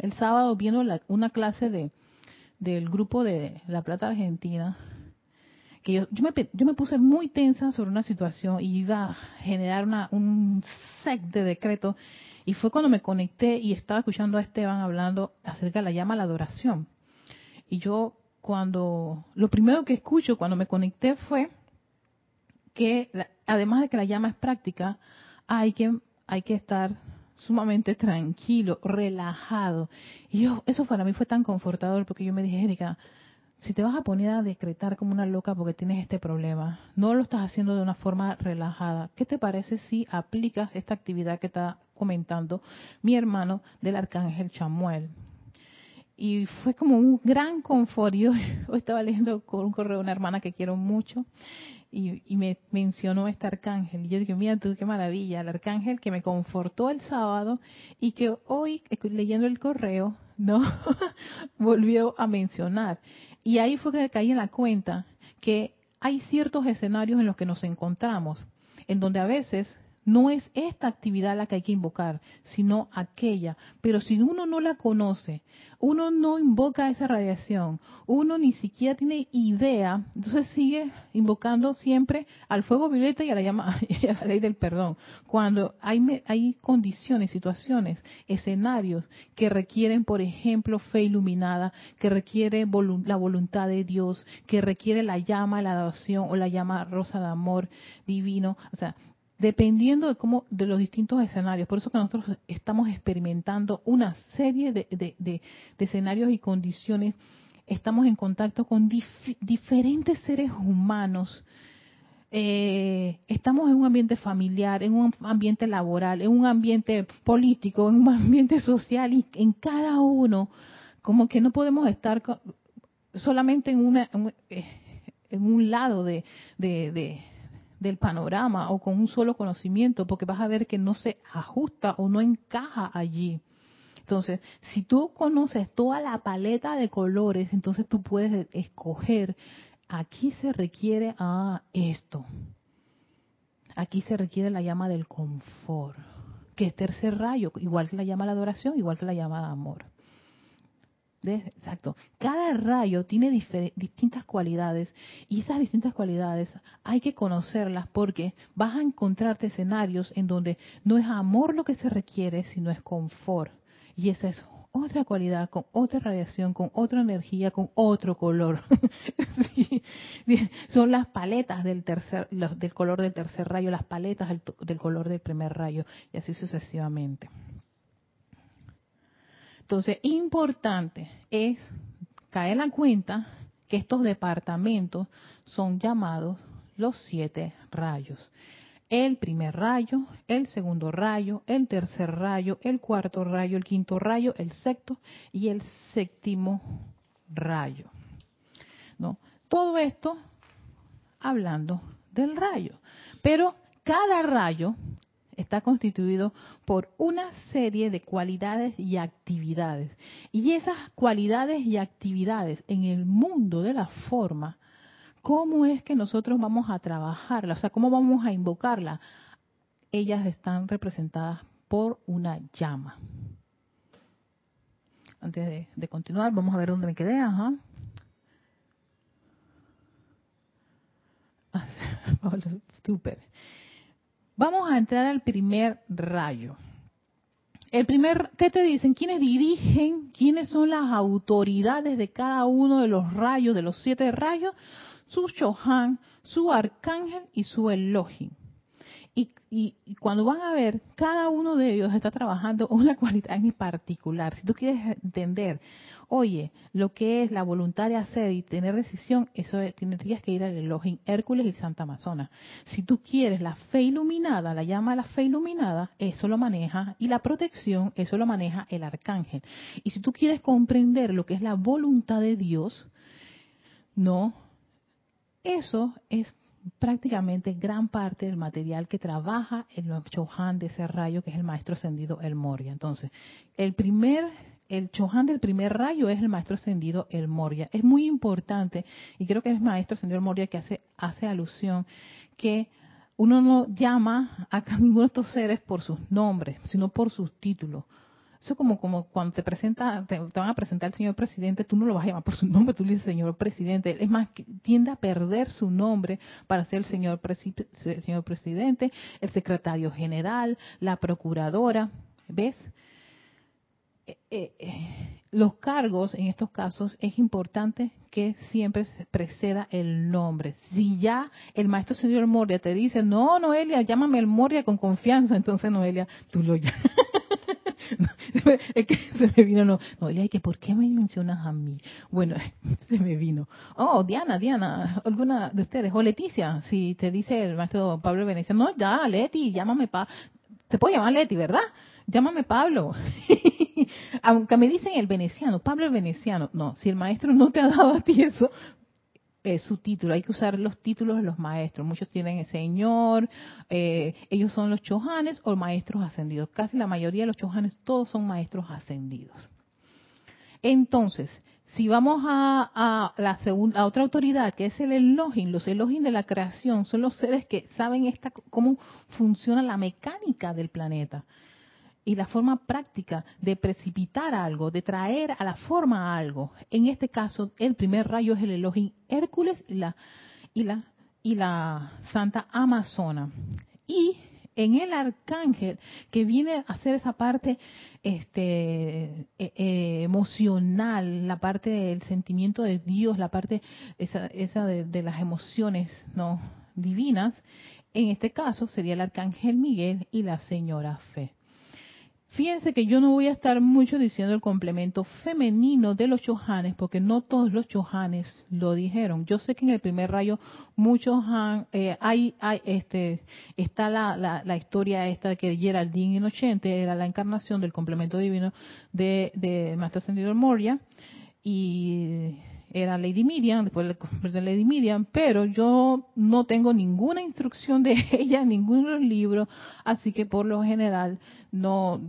[SPEAKER 1] el sábado viendo una clase de del grupo de La Plata Argentina, que yo, yo, me, yo me puse muy tensa sobre una situación y iba a generar una, un set de decretos y fue cuando me conecté y estaba escuchando a Esteban hablando acerca de la llama a la adoración. Y yo cuando, lo primero que escucho cuando me conecté fue que además de que la llama es práctica, hay que, hay que estar sumamente tranquilo, relajado. Y yo, eso para mí fue tan confortador porque yo me dije, Erika, si te vas a poner a decretar como una loca porque tienes este problema, no lo estás haciendo de una forma relajada. ¿Qué te parece si aplicas esta actividad que está comentando mi hermano del arcángel Chamuel? Y fue como un gran confort. Yo, estaba leyendo con un correo de una hermana que quiero mucho y, y, me mencionó este arcángel. Y yo dije, mira tú, qué maravilla, el arcángel que me confortó el sábado y que hoy, leyendo el correo, no volvió a mencionar. Y ahí fue que caí en la cuenta que hay ciertos escenarios en los que nos encontramos, en donde a veces no es esta actividad la que hay que invocar, sino aquella. Pero si uno no la conoce, uno no invoca esa radiación, uno ni siquiera tiene idea, entonces sigue invocando siempre al fuego violeta y a la, llama, a la ley del perdón. Cuando hay, hay condiciones, situaciones, escenarios que requieren, por ejemplo, fe iluminada, que requiere la voluntad de Dios, que requiere la llama, la adoración o la llama rosa de amor divino, o sea, dependiendo de cómo de los distintos escenarios. Por eso que nosotros estamos experimentando una serie de, escenarios y condiciones. Estamos en contacto con diferentes seres humanos. Eh, estamos en un ambiente familiar, en un ambiente laboral, en un ambiente político, en un ambiente social y en cada uno, como que no podemos estar solamente en, una, en eh, un lado de, del panorama o con un solo conocimiento, porque vas a ver que no se ajusta o no encaja allí. Entonces, si tú conoces toda la paleta de colores, entonces tú puedes escoger, aquí se requiere a esto. Aquí se requiere la llama del confort, que es tercer rayo, igual que la llama de la adoración, igual que la llama de amor. Exacto. Cada rayo tiene distintas cualidades y esas distintas cualidades hay que conocerlas porque vas a encontrarte escenarios en donde no es amor lo que se requiere, sino es confort. Y esa es otra cualidad, con otra radiación, con otra energía, con otro color. Son las paletas del tercer, del color del tercer rayo, las paletas del color del primer rayo y así sucesivamente. Entonces, importante es caer en la cuenta que estos departamentos son llamados los siete rayos. El primer rayo, el segundo rayo, el tercer rayo, el cuarto rayo, el quinto rayo, el sexto y el séptimo rayo. ¿No? Todo esto hablando del rayo. Pero cada rayo está constituido por una serie de cualidades y actividades. Y esas cualidades y actividades en el mundo de la forma, ¿cómo es que nosotros vamos a trabajarla? O sea, ¿cómo vamos a invocarla? Ellas están representadas por una llama. Antes de, continuar, vamos a ver dónde me quedé. Ajá. Súper. Vamos a entrar al primer rayo. El primer, ¿qué te dicen? ¿Quiénes dirigen? ¿Quiénes son las autoridades de cada uno de los rayos, de los siete rayos? Su Chohan, su Arcángel y su Elohim. Y, y, cuando van a ver, cada uno de ellos está trabajando una cualidad en particular. Si tú quieres entender, oye, lo que es la voluntad de hacer y tener decisión, eso tendrías que ir al Elohim Hércules y Santa Amazona. Si tú quieres la fe iluminada, la llama de la fe iluminada, eso lo maneja, y la protección, eso lo maneja el arcángel. Y si tú quieres comprender lo que es la voluntad de Dios, no, eso es prácticamente gran parte del material que trabaja el Chohan de ese rayo, que es el maestro ascendido El Moria. Entonces, el primer, el Chohan del primer rayo es el maestro ascendido El Moria. Es muy importante, y creo que es el maestro ascendido El Moria que hace, hace alusión que uno no llama a ninguno de estos seres por sus nombres, sino por sus títulos. Eso como, como cuando te presenta, te, van a presentar al señor presidente, tú no lo vas a llamar por su nombre, tú le dices señor presidente. Es más, tiende a perder su nombre para ser el señor presidente, el secretario general, la procuradora. ¿Ves? Eh, eh, eh, los cargos en estos casos es importante que siempre preceda el nombre. Si ya el maestro señor Moria te dice, no, Noelia, llámame el Moria con confianza, entonces Noelia, tú lo llamas. es que se me vino, no, Noelia, que ¿por qué me mencionas a mí? Bueno, se me vino. Oh, Diana, Diana, alguna de ustedes, o Leticia, si te dice el maestro Pablo Venecia, no, ya, Leti, llámame pa, te puedo llamar Leti, ¿verdad? Llámame Pablo. Aunque me dicen el veneciano, Pablo el veneciano. No, si el maestro no te ha dado a ti eso, es su título. Hay que usar los títulos de los maestros. Muchos tienen el señor, eh, ellos son los chojanes o maestros ascendidos. Casi la mayoría de los chojanes, todos son maestros ascendidos. Entonces, si vamos a, la segunda, a otra autoridad, que es el Elohim, los Elohim de la creación, son los seres que saben esta, cómo funciona la mecánica del planeta y la forma práctica de precipitar algo, de traer a la forma algo. En este caso, el primer rayo es el Elohim Hércules y la, y la, y la Santa Amazona. Y en el arcángel que viene a hacer esa parte este, e, e, emocional, la parte del sentimiento de Dios, la parte esa, esa de, de las emociones no divinas, en este caso sería el arcángel Miguel y la señora Fe. Fíjense que yo no voy a estar mucho diciendo el complemento femenino de los chohanes, porque no todos los chohanes lo dijeron. Yo sé que en el primer rayo muchos han, eh, hay, hay, este, está la, historia esta de que Geraldine Inocente era la encarnación del complemento divino de, de Maestro Ascendido Moria, y era Lady Miriam, después de Lady Miriam, pero yo no tengo ninguna instrucción de ella, ningún libro, así que por lo general no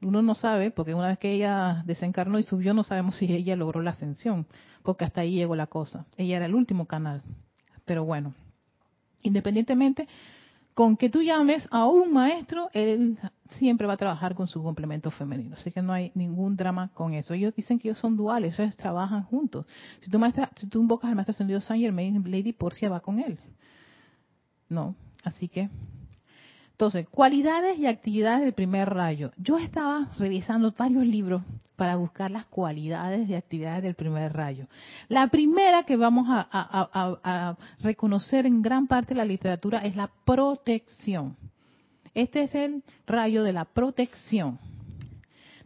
[SPEAKER 1] uno no sabe, porque una vez que ella desencarnó y subió no sabemos si ella logró la ascensión, porque hasta ahí llegó la cosa. Ella era el último canal. Pero bueno, independientemente con que tú llames a un maestro, él siempre va a trabajar con su complemento femenino. Así que no hay ningún drama con eso. Ellos dicen que ellos son duales, ellos trabajan juntos. Si tú, maestra, si tú invocas al maestro ascendido Saint Germain, Lady Porcia va con él. No, así que entonces, cualidades y actividades del primer rayo. Yo estaba revisando varios libros para buscar las cualidades y actividades del primer rayo. La primera que vamos a, reconocer en gran parte de la literatura es la protección. Este es el rayo de la protección.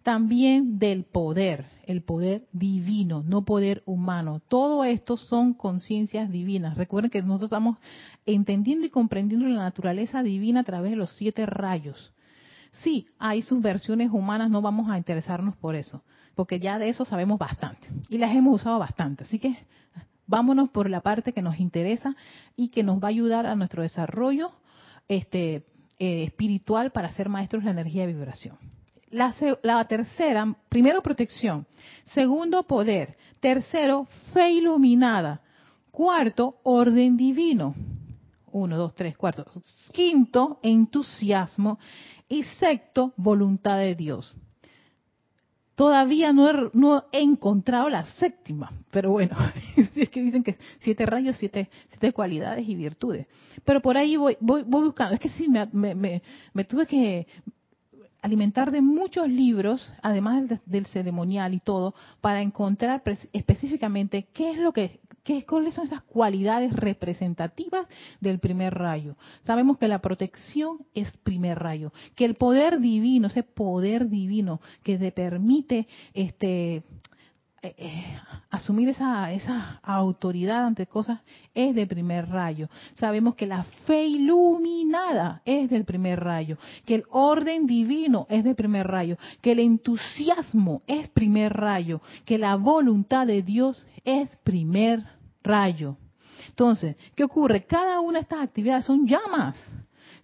[SPEAKER 1] También del poder, el poder divino, no poder humano. Todo esto son conciencias divinas. Recuerden que nosotros estamos entendiendo y comprendiendo la naturaleza divina a través de los siete rayos. Sí, hay sus versiones humanas, no vamos a interesarnos por eso, porque ya de eso sabemos bastante y las hemos usado bastante. Así que vámonos por la parte que nos interesa y que nos va a ayudar a nuestro desarrollo este, eh, espiritual para ser maestros de la energía de vibración. La, tercera, primero protección, segundo poder, tercero fe iluminada, cuarto orden divino, uno, dos, tres, cuatro. Quinto, entusiasmo. Y sexto, voluntad de Dios. Todavía no he, no he encontrado la séptima, pero bueno, es que dicen que siete rayos, siete, siete cualidades y virtudes. Pero por ahí voy, voy, voy buscando. Es que sí, me, me, me, tuve que alimentar de muchos libros, además del, ceremonial y todo, para encontrar específicamente qué es lo que ¿Qué, ¿Cuáles son esas cualidades representativas del primer rayo? Sabemos que la protección es primer rayo, que el poder divino, ese poder divino que te permite este, eh, eh, asumir esa, esa autoridad ante cosas es del primer rayo. Sabemos que la fe iluminada es del primer rayo, que el orden divino es del primer rayo, que el entusiasmo es primer rayo, que la voluntad de Dios es primer rayo. Entonces, ¿qué ocurre? Cada una de estas actividades son llamas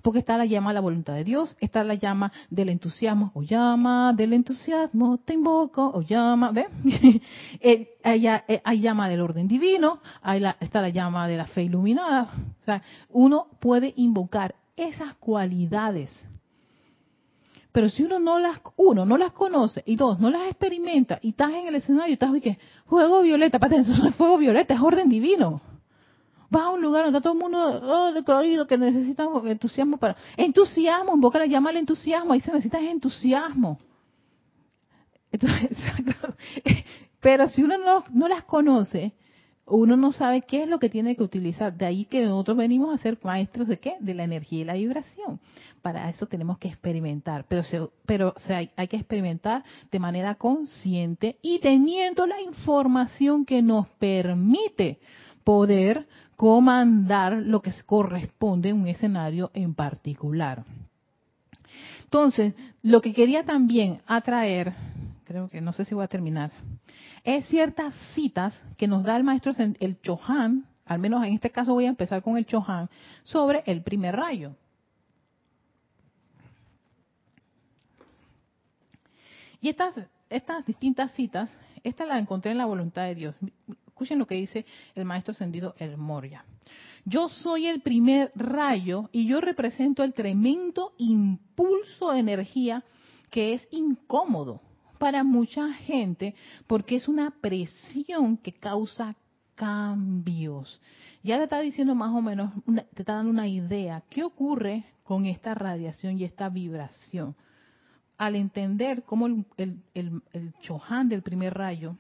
[SPEAKER 1] porque está la llama de la voluntad de Dios, está la llama del entusiasmo, o llama del entusiasmo, te invoco, o llama, ¿ve? Eh, eh, hay, llama del orden divino, hay está la llama de la fe iluminada. O sea, uno puede invocar esas cualidades. Pero si uno no las, uno, no las conoce, y dos, no las experimenta, y estás en el escenario y estás, que fuego violeta, para fuego violeta, es orden divino. Vas a un lugar donde todo el mundo oh, decaído, que necesita entusiasmo para... Entusiasmo, invoca la llama al entusiasmo, ahí se necesita entusiasmo. Pero si uno no, no las conoce, uno no sabe qué es lo que tiene que utilizar. De ahí que nosotros venimos a ser maestros de qué? De la energía y la vibración. Para eso tenemos que experimentar, pero, pero o hay que experimentar de manera consciente y teniendo la información que nos permite poder comandar lo que corresponde a un escenario en particular. Entonces, lo que quería también atraer, creo que no sé si voy a terminar, es ciertas citas que nos da el maestro el Chohan, al menos en este caso voy a empezar con el Chohan, sobre el primer rayo. Y estas, estas distintas citas, esta la encontré en la voluntad de Dios. Escuchen lo que dice el maestro ascendido El Moria. Yo soy el primer rayo y yo represento el tremendo impulso de energía que es incómodo para mucha gente porque es una presión que causa cambios. Ya te está diciendo más o menos, te está dando una idea, ¿qué ocurre con esta radiación y esta vibración? Al entender cómo el, el, el, el Chohan del primer rayo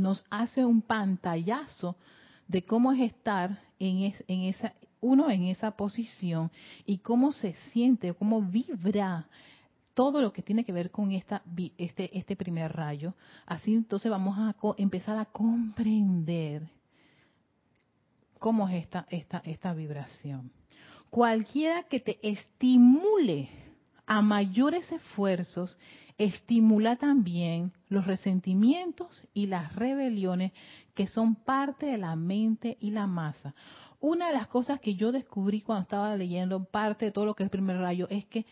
[SPEAKER 1] nos hace un pantallazo de cómo es estar en, en esa uno en esa posición y cómo se siente, cómo vibra todo lo que tiene que ver con esta, este, este primer rayo. Así entonces vamos a empezar a comprender cómo es esta, esta, esta vibración. Cualquiera que te estimule a mayores esfuerzos estimula también los resentimientos y las rebeliones que son parte de la mente y la masa. Una de las cosas que yo descubrí cuando estaba leyendo parte de todo lo que es el primer rayo es que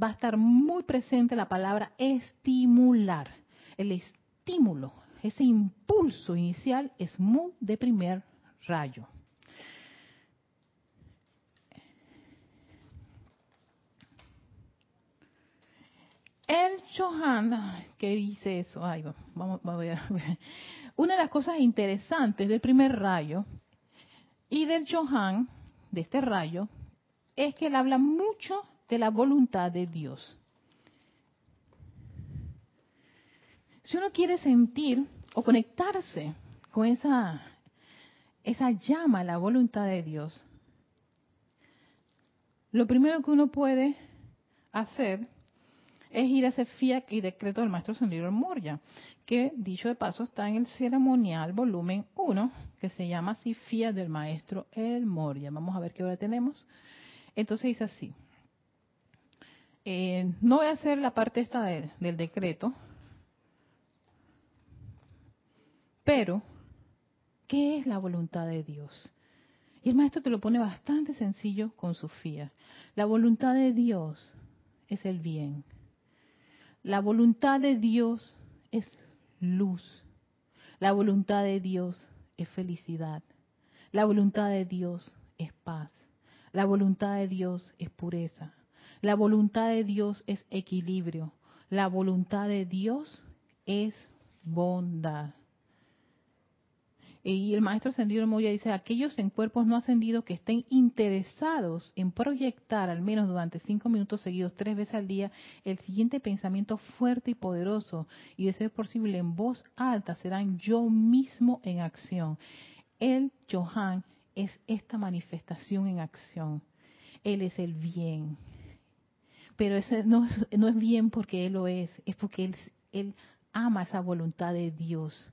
[SPEAKER 1] va a estar muy presente la palabra estimular. El estímulo, ese impulso inicial es muy de primer rayo. El Chohan, ¿qué dice eso? Ay, vamos, a ver. Una de las cosas interesantes del primer rayo y del Chohan, de este rayo, es que él habla mucho de la voluntad de Dios. Si uno quiere sentir o conectarse con esa, esa llama, la voluntad de Dios, lo primero que uno puede hacer es ir a ese fiat y decreto del maestro Sendido Moria, que dicho de paso está en el ceremonial volumen 1, que se llama así fiat del maestro El Moria. Vamos a ver qué hora tenemos. Entonces dice así. Eh, no voy a hacer la parte esta del decreto, pero, ¿qué es la voluntad de Dios? Y el maestro te lo pone bastante sencillo con su fiat. La voluntad de Dios es el bien. La voluntad de Dios es luz. La voluntad de Dios es felicidad. La voluntad de Dios es paz. La voluntad de Dios es pureza. La voluntad de Dios es equilibrio. La voluntad de Dios es bondad. Y el maestro ascendido Moya dice, aquellos en cuerpos no ascendidos que estén interesados en proyectar al menos durante cinco minutos seguidos, tres veces al día, el siguiente pensamiento fuerte y poderoso, y de ser posible en voz alta, serán yo mismo en acción. el Johan es esta manifestación en acción. Él es el bien. Pero ese no es, no es bien porque Él lo es, es porque él, él ama esa voluntad de Dios.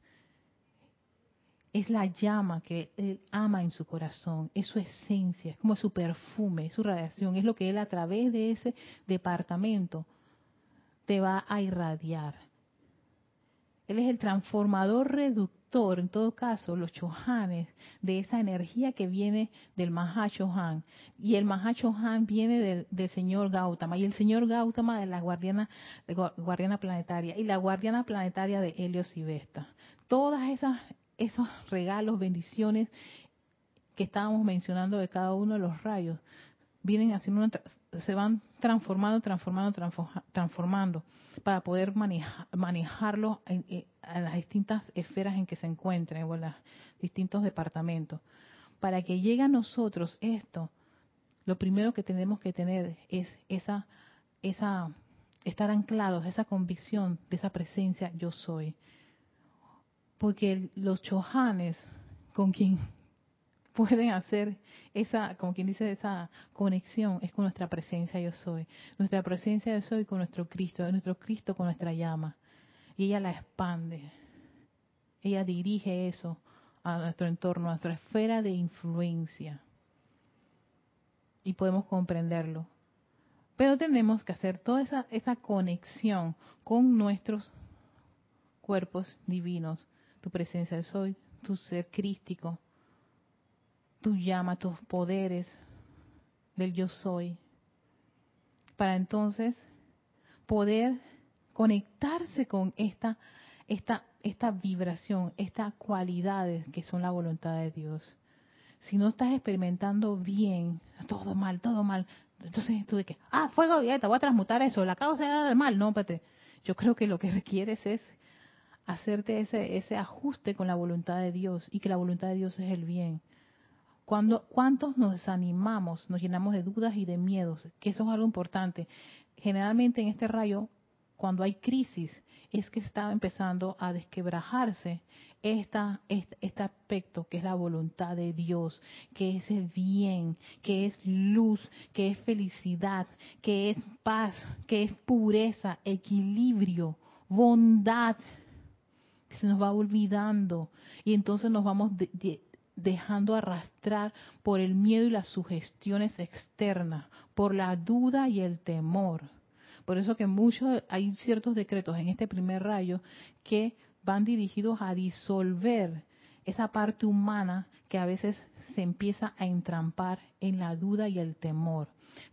[SPEAKER 1] Es la llama que Él ama en su corazón, es su esencia, es como su perfume, es su radiación, es lo que Él a través de ese departamento te va a irradiar. Él es el transformador reductor, en todo caso, los chohanes, de esa energía que viene del Mahachohan. Y el Mahachohan viene del, señor Gautama. Y el señor Gautama de la guardiana, guardiana planetaria. Y la guardiana planetaria de Helios y Vesta. Todas esas esos regalos, bendiciones que estábamos mencionando de cada uno de los rayos, vienen haciendo se van transformando, transformando, transformando para poder manejar, manejarlo en, las distintas esferas en que se encuentren o en los distintos departamentos. Para que llegue a nosotros esto, lo primero que tenemos que tener es esa, esa, estar anclados, esa convicción de esa presencia yo soy. Porque los chohanes con quien pueden hacer esa, como quien dice, esa conexión es con nuestra presencia yo soy. Nuestra presencia yo soy con nuestro Cristo, nuestro Cristo con nuestra llama. Y ella la expande. Ella dirige eso a nuestro entorno, a nuestra esfera de influencia. Y podemos comprenderlo. Pero tenemos que hacer toda esa, esa conexión con nuestros cuerpos divinos, tu presencia yo soy, tu ser crístico, tu llama, tus poderes del yo soy, para entonces poder conectarse con esta, esta, esta vibración, estas cualidades que son la voluntad de Dios. Si no estás experimentando bien, todo mal, todo mal, entonces tú de que, ah, fuego te voy a transmutar eso, la causa del mal, no, espérate. Yo creo que lo que requieres es hacerte ese, ese ajuste con la voluntad de Dios y que la voluntad de Dios es el bien. Cuando, ¿Cuántos nos desanimamos, nos llenamos de dudas y de miedos? Que eso es algo importante. Generalmente en este rayo, cuando hay crisis, es que está empezando a desquebrajarse esta, este, este aspecto que es la voluntad de Dios, que es el bien, que es luz, que es felicidad, que es paz, que es pureza, equilibrio, bondad. Se nos va olvidando y entonces nos vamos de, dejando arrastrar por el miedo y las sugestiones externas, por la duda y el temor. Por eso que muchos hay ciertos decretos en este primer rayo que van dirigidos a disolver esa parte humana que a veces se empieza a entrampar en la duda y el temor.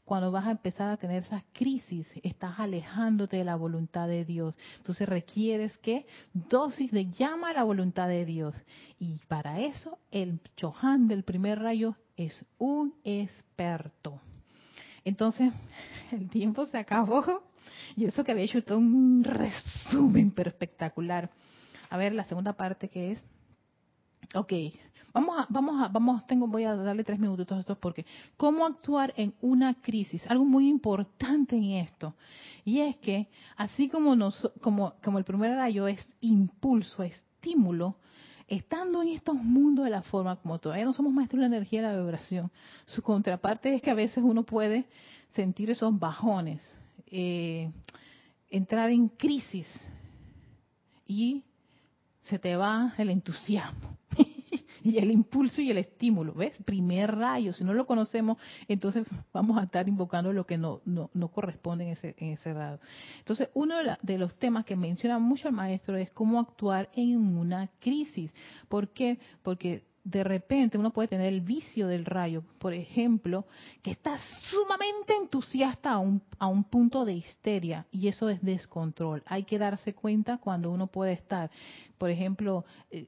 [SPEAKER 1] Cuando vas a empezar a tener esas crisis, estás alejándote de la voluntad de Dios. Entonces requieres que dosis de llama a la voluntad de Dios. Y para eso el Chohan del primer rayo es un experto. Entonces, el tiempo se acabó. Y eso que había hecho todo un resumen espectacular. A ver, la segunda parte que es Ok, vamos a, vamos a, vamos, tengo, voy a darle tres minutitos a esto porque cómo actuar en una crisis, algo muy importante en esto, y es que así como nos, como el primer rayo es impulso, estímulo, estando en estos mundos de la forma, como todavía no somos maestros de la energía y la vibración, su contraparte es que a veces uno puede sentir esos bajones, eh, entrar en crisis y se te va el entusiasmo y el impulso y el estímulo, ¿ves? Primer rayo, si no lo conocemos, entonces vamos a estar invocando lo que no, no, no corresponde en ese, en ese dado. Entonces, uno de, los temas que menciona mucho el maestro es cómo actuar en una crisis. ¿Por qué? Porque de repente uno puede tener el vicio del rayo, por ejemplo, que está sumamente entusiasta a un, a un punto de histeria y eso es descontrol. Hay que darse cuenta cuando uno puede estar, por ejemplo, eh,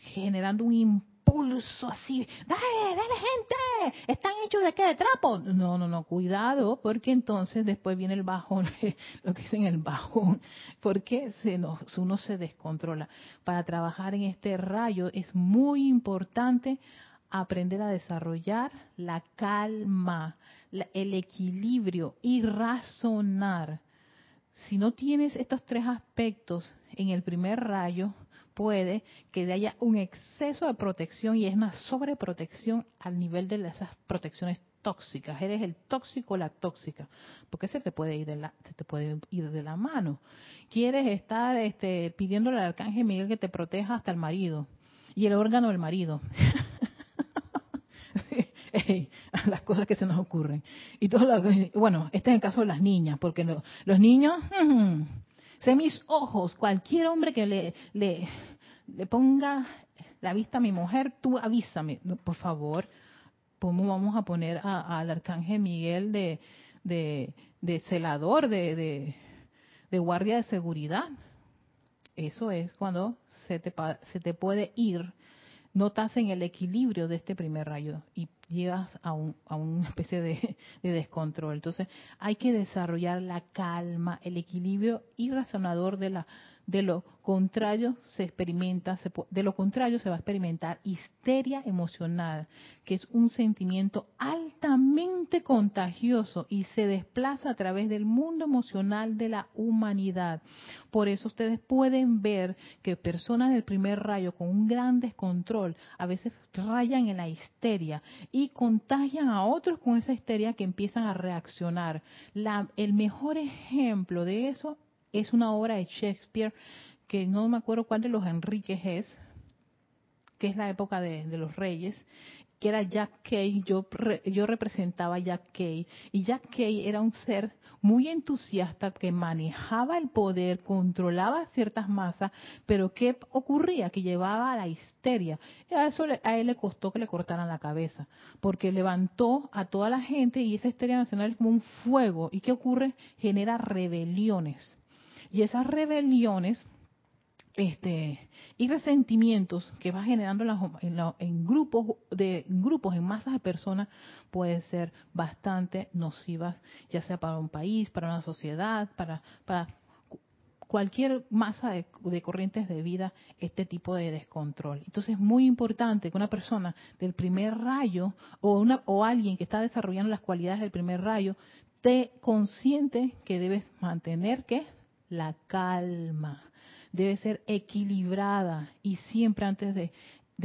[SPEAKER 1] generando un impulso así, dale, dale gente, están hechos de qué, de trapo. No, no, no, cuidado, porque entonces después viene el bajón, lo que dicen el bajón, porque se nos, uno se descontrola. Para trabajar en este rayo es muy importante aprender a desarrollar la calma, el equilibrio y razonar. Si no tienes estos tres aspectos en el primer rayo, puede que haya un exceso de protección y es una sobreprotección al nivel de esas protecciones tóxicas. Eres el tóxico o la tóxica, porque se te puede ir de la, se te puede ir de la mano. Quieres estar este, pidiéndole al arcángel Miguel que te proteja hasta el marido y el órgano del marido. las cosas que se nos ocurren. Y todo bueno, este es el caso de las niñas, porque los niños, sé mis ojos, cualquier hombre que le, le, le ponga la vista a mi mujer, tú avísame, por favor, ¿cómo vamos a poner al arcángel Miguel de, de, de celador, de, de, de, guardia de seguridad? Eso es cuando se te, se te puede ir notas en el equilibrio de este primer rayo y llegas a, un, a una especie de, de, descontrol. Entonces hay que desarrollar la calma, el equilibrio y razonador de la de lo contrario se experimenta, de lo contrario se va a experimentar histeria emocional, que es un sentimiento altamente contagioso y se desplaza a través del mundo emocional de la humanidad. Por eso ustedes pueden ver que personas del primer rayo con un gran descontrol a veces rayan en la histeria y contagian a otros con esa histeria que empiezan a reaccionar. El mejor ejemplo de eso es una obra de Shakespeare que no me acuerdo cuál de los Enriques es, que es la época de, los reyes, que era Jack Kay, yo, yo representaba a Jack Kay, y Jack Kay era un ser muy entusiasta que manejaba el poder, controlaba ciertas masas, pero ¿qué ocurría? Que llevaba a la histeria. Y a eso a él le costó que le cortaran la cabeza, porque levantó a toda la gente y esa histeria nacional es como un fuego. ¿Y qué ocurre? Genera rebeliones y esas rebeliones este, y resentimientos que va generando en, grupos de en grupos en masas de personas pueden ser bastante nocivas ya sea para un país para una sociedad para para cualquier masa de, de, corrientes de vida este tipo de descontrol. Entonces es muy importante que una persona del primer rayo o una o alguien que está desarrollando las cualidades del primer rayo esté consciente que debes mantener que la calma. Debe ser equilibrada y siempre antes de,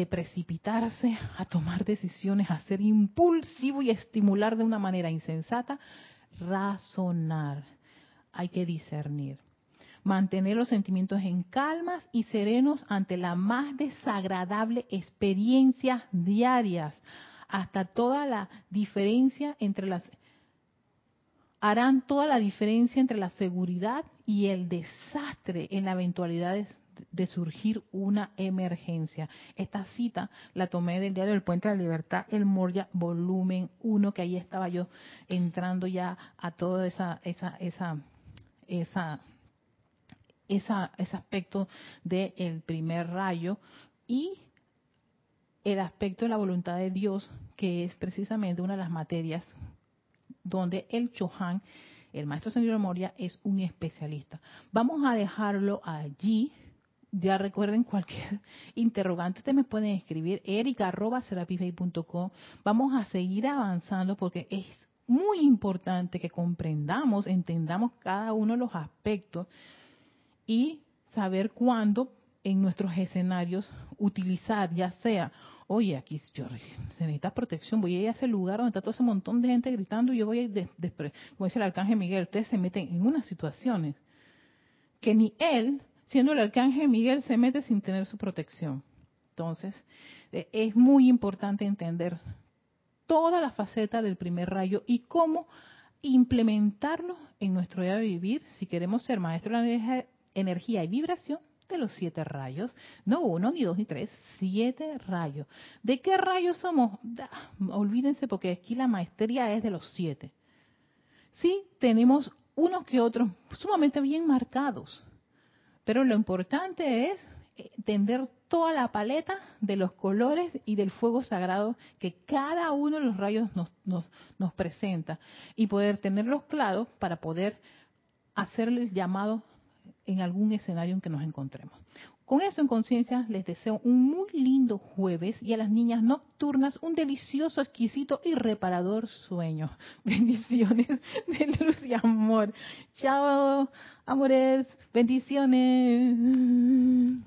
[SPEAKER 1] precipitarse a tomar decisiones, a ser impulsivo y estimular de una manera insensata, razonar. Hay que discernir. Mantener los sentimientos en calmas y serenos ante la más desagradable experiencia diarias, hasta toda la diferencia entre las harán toda la diferencia entre la seguridad y el desastre en la eventualidad de, surgir una emergencia. Esta cita la tomé del diario del Puente de la Libertad, el Moria, volumen 1, que ahí estaba yo entrando ya a todo esa, esa, esa, esa, esa ese aspecto del primer rayo y el aspecto de la voluntad de Dios, que es precisamente una de las materias donde el Chohan, el maestro señor Moria, es un especialista. Vamos a dejarlo allí. Ya recuerden cualquier interrogante, ustedes me pueden escribir erica.com. Vamos a seguir avanzando porque es muy importante que comprendamos, entendamos cada uno de los aspectos y saber cuándo en nuestros escenarios utilizar ya sea oye, aquí se necesita protección, voy a ir a ese lugar donde está todo ese montón de gente gritando y yo voy a ir, de, como dice el arcángel Miguel, ustedes se meten en unas situaciones que ni él, siendo el arcángel Miguel, se mete sin tener su protección. Entonces, eh, es muy importante entender toda la faceta del primer rayo y cómo implementarlo en nuestro día de vivir si queremos ser maestros de energía y vibración de los siete rayos, no uno, ni dos, ni tres, siete rayos. ¿De qué rayos somos? olvídense porque aquí la maestría es de los siete. Sí, tenemos unos que otros sumamente bien marcados, pero lo importante es entender toda la paleta de los colores y del fuego sagrado que cada uno de los rayos nos, nos, nos presenta y poder tenerlos claros para poder hacerle el llamado en algún escenario en que nos encontremos. Con eso en conciencia les deseo un muy lindo jueves y a las niñas nocturnas un delicioso, exquisito y reparador sueño. Bendiciones de luz y amor. Chao, amores. Bendiciones.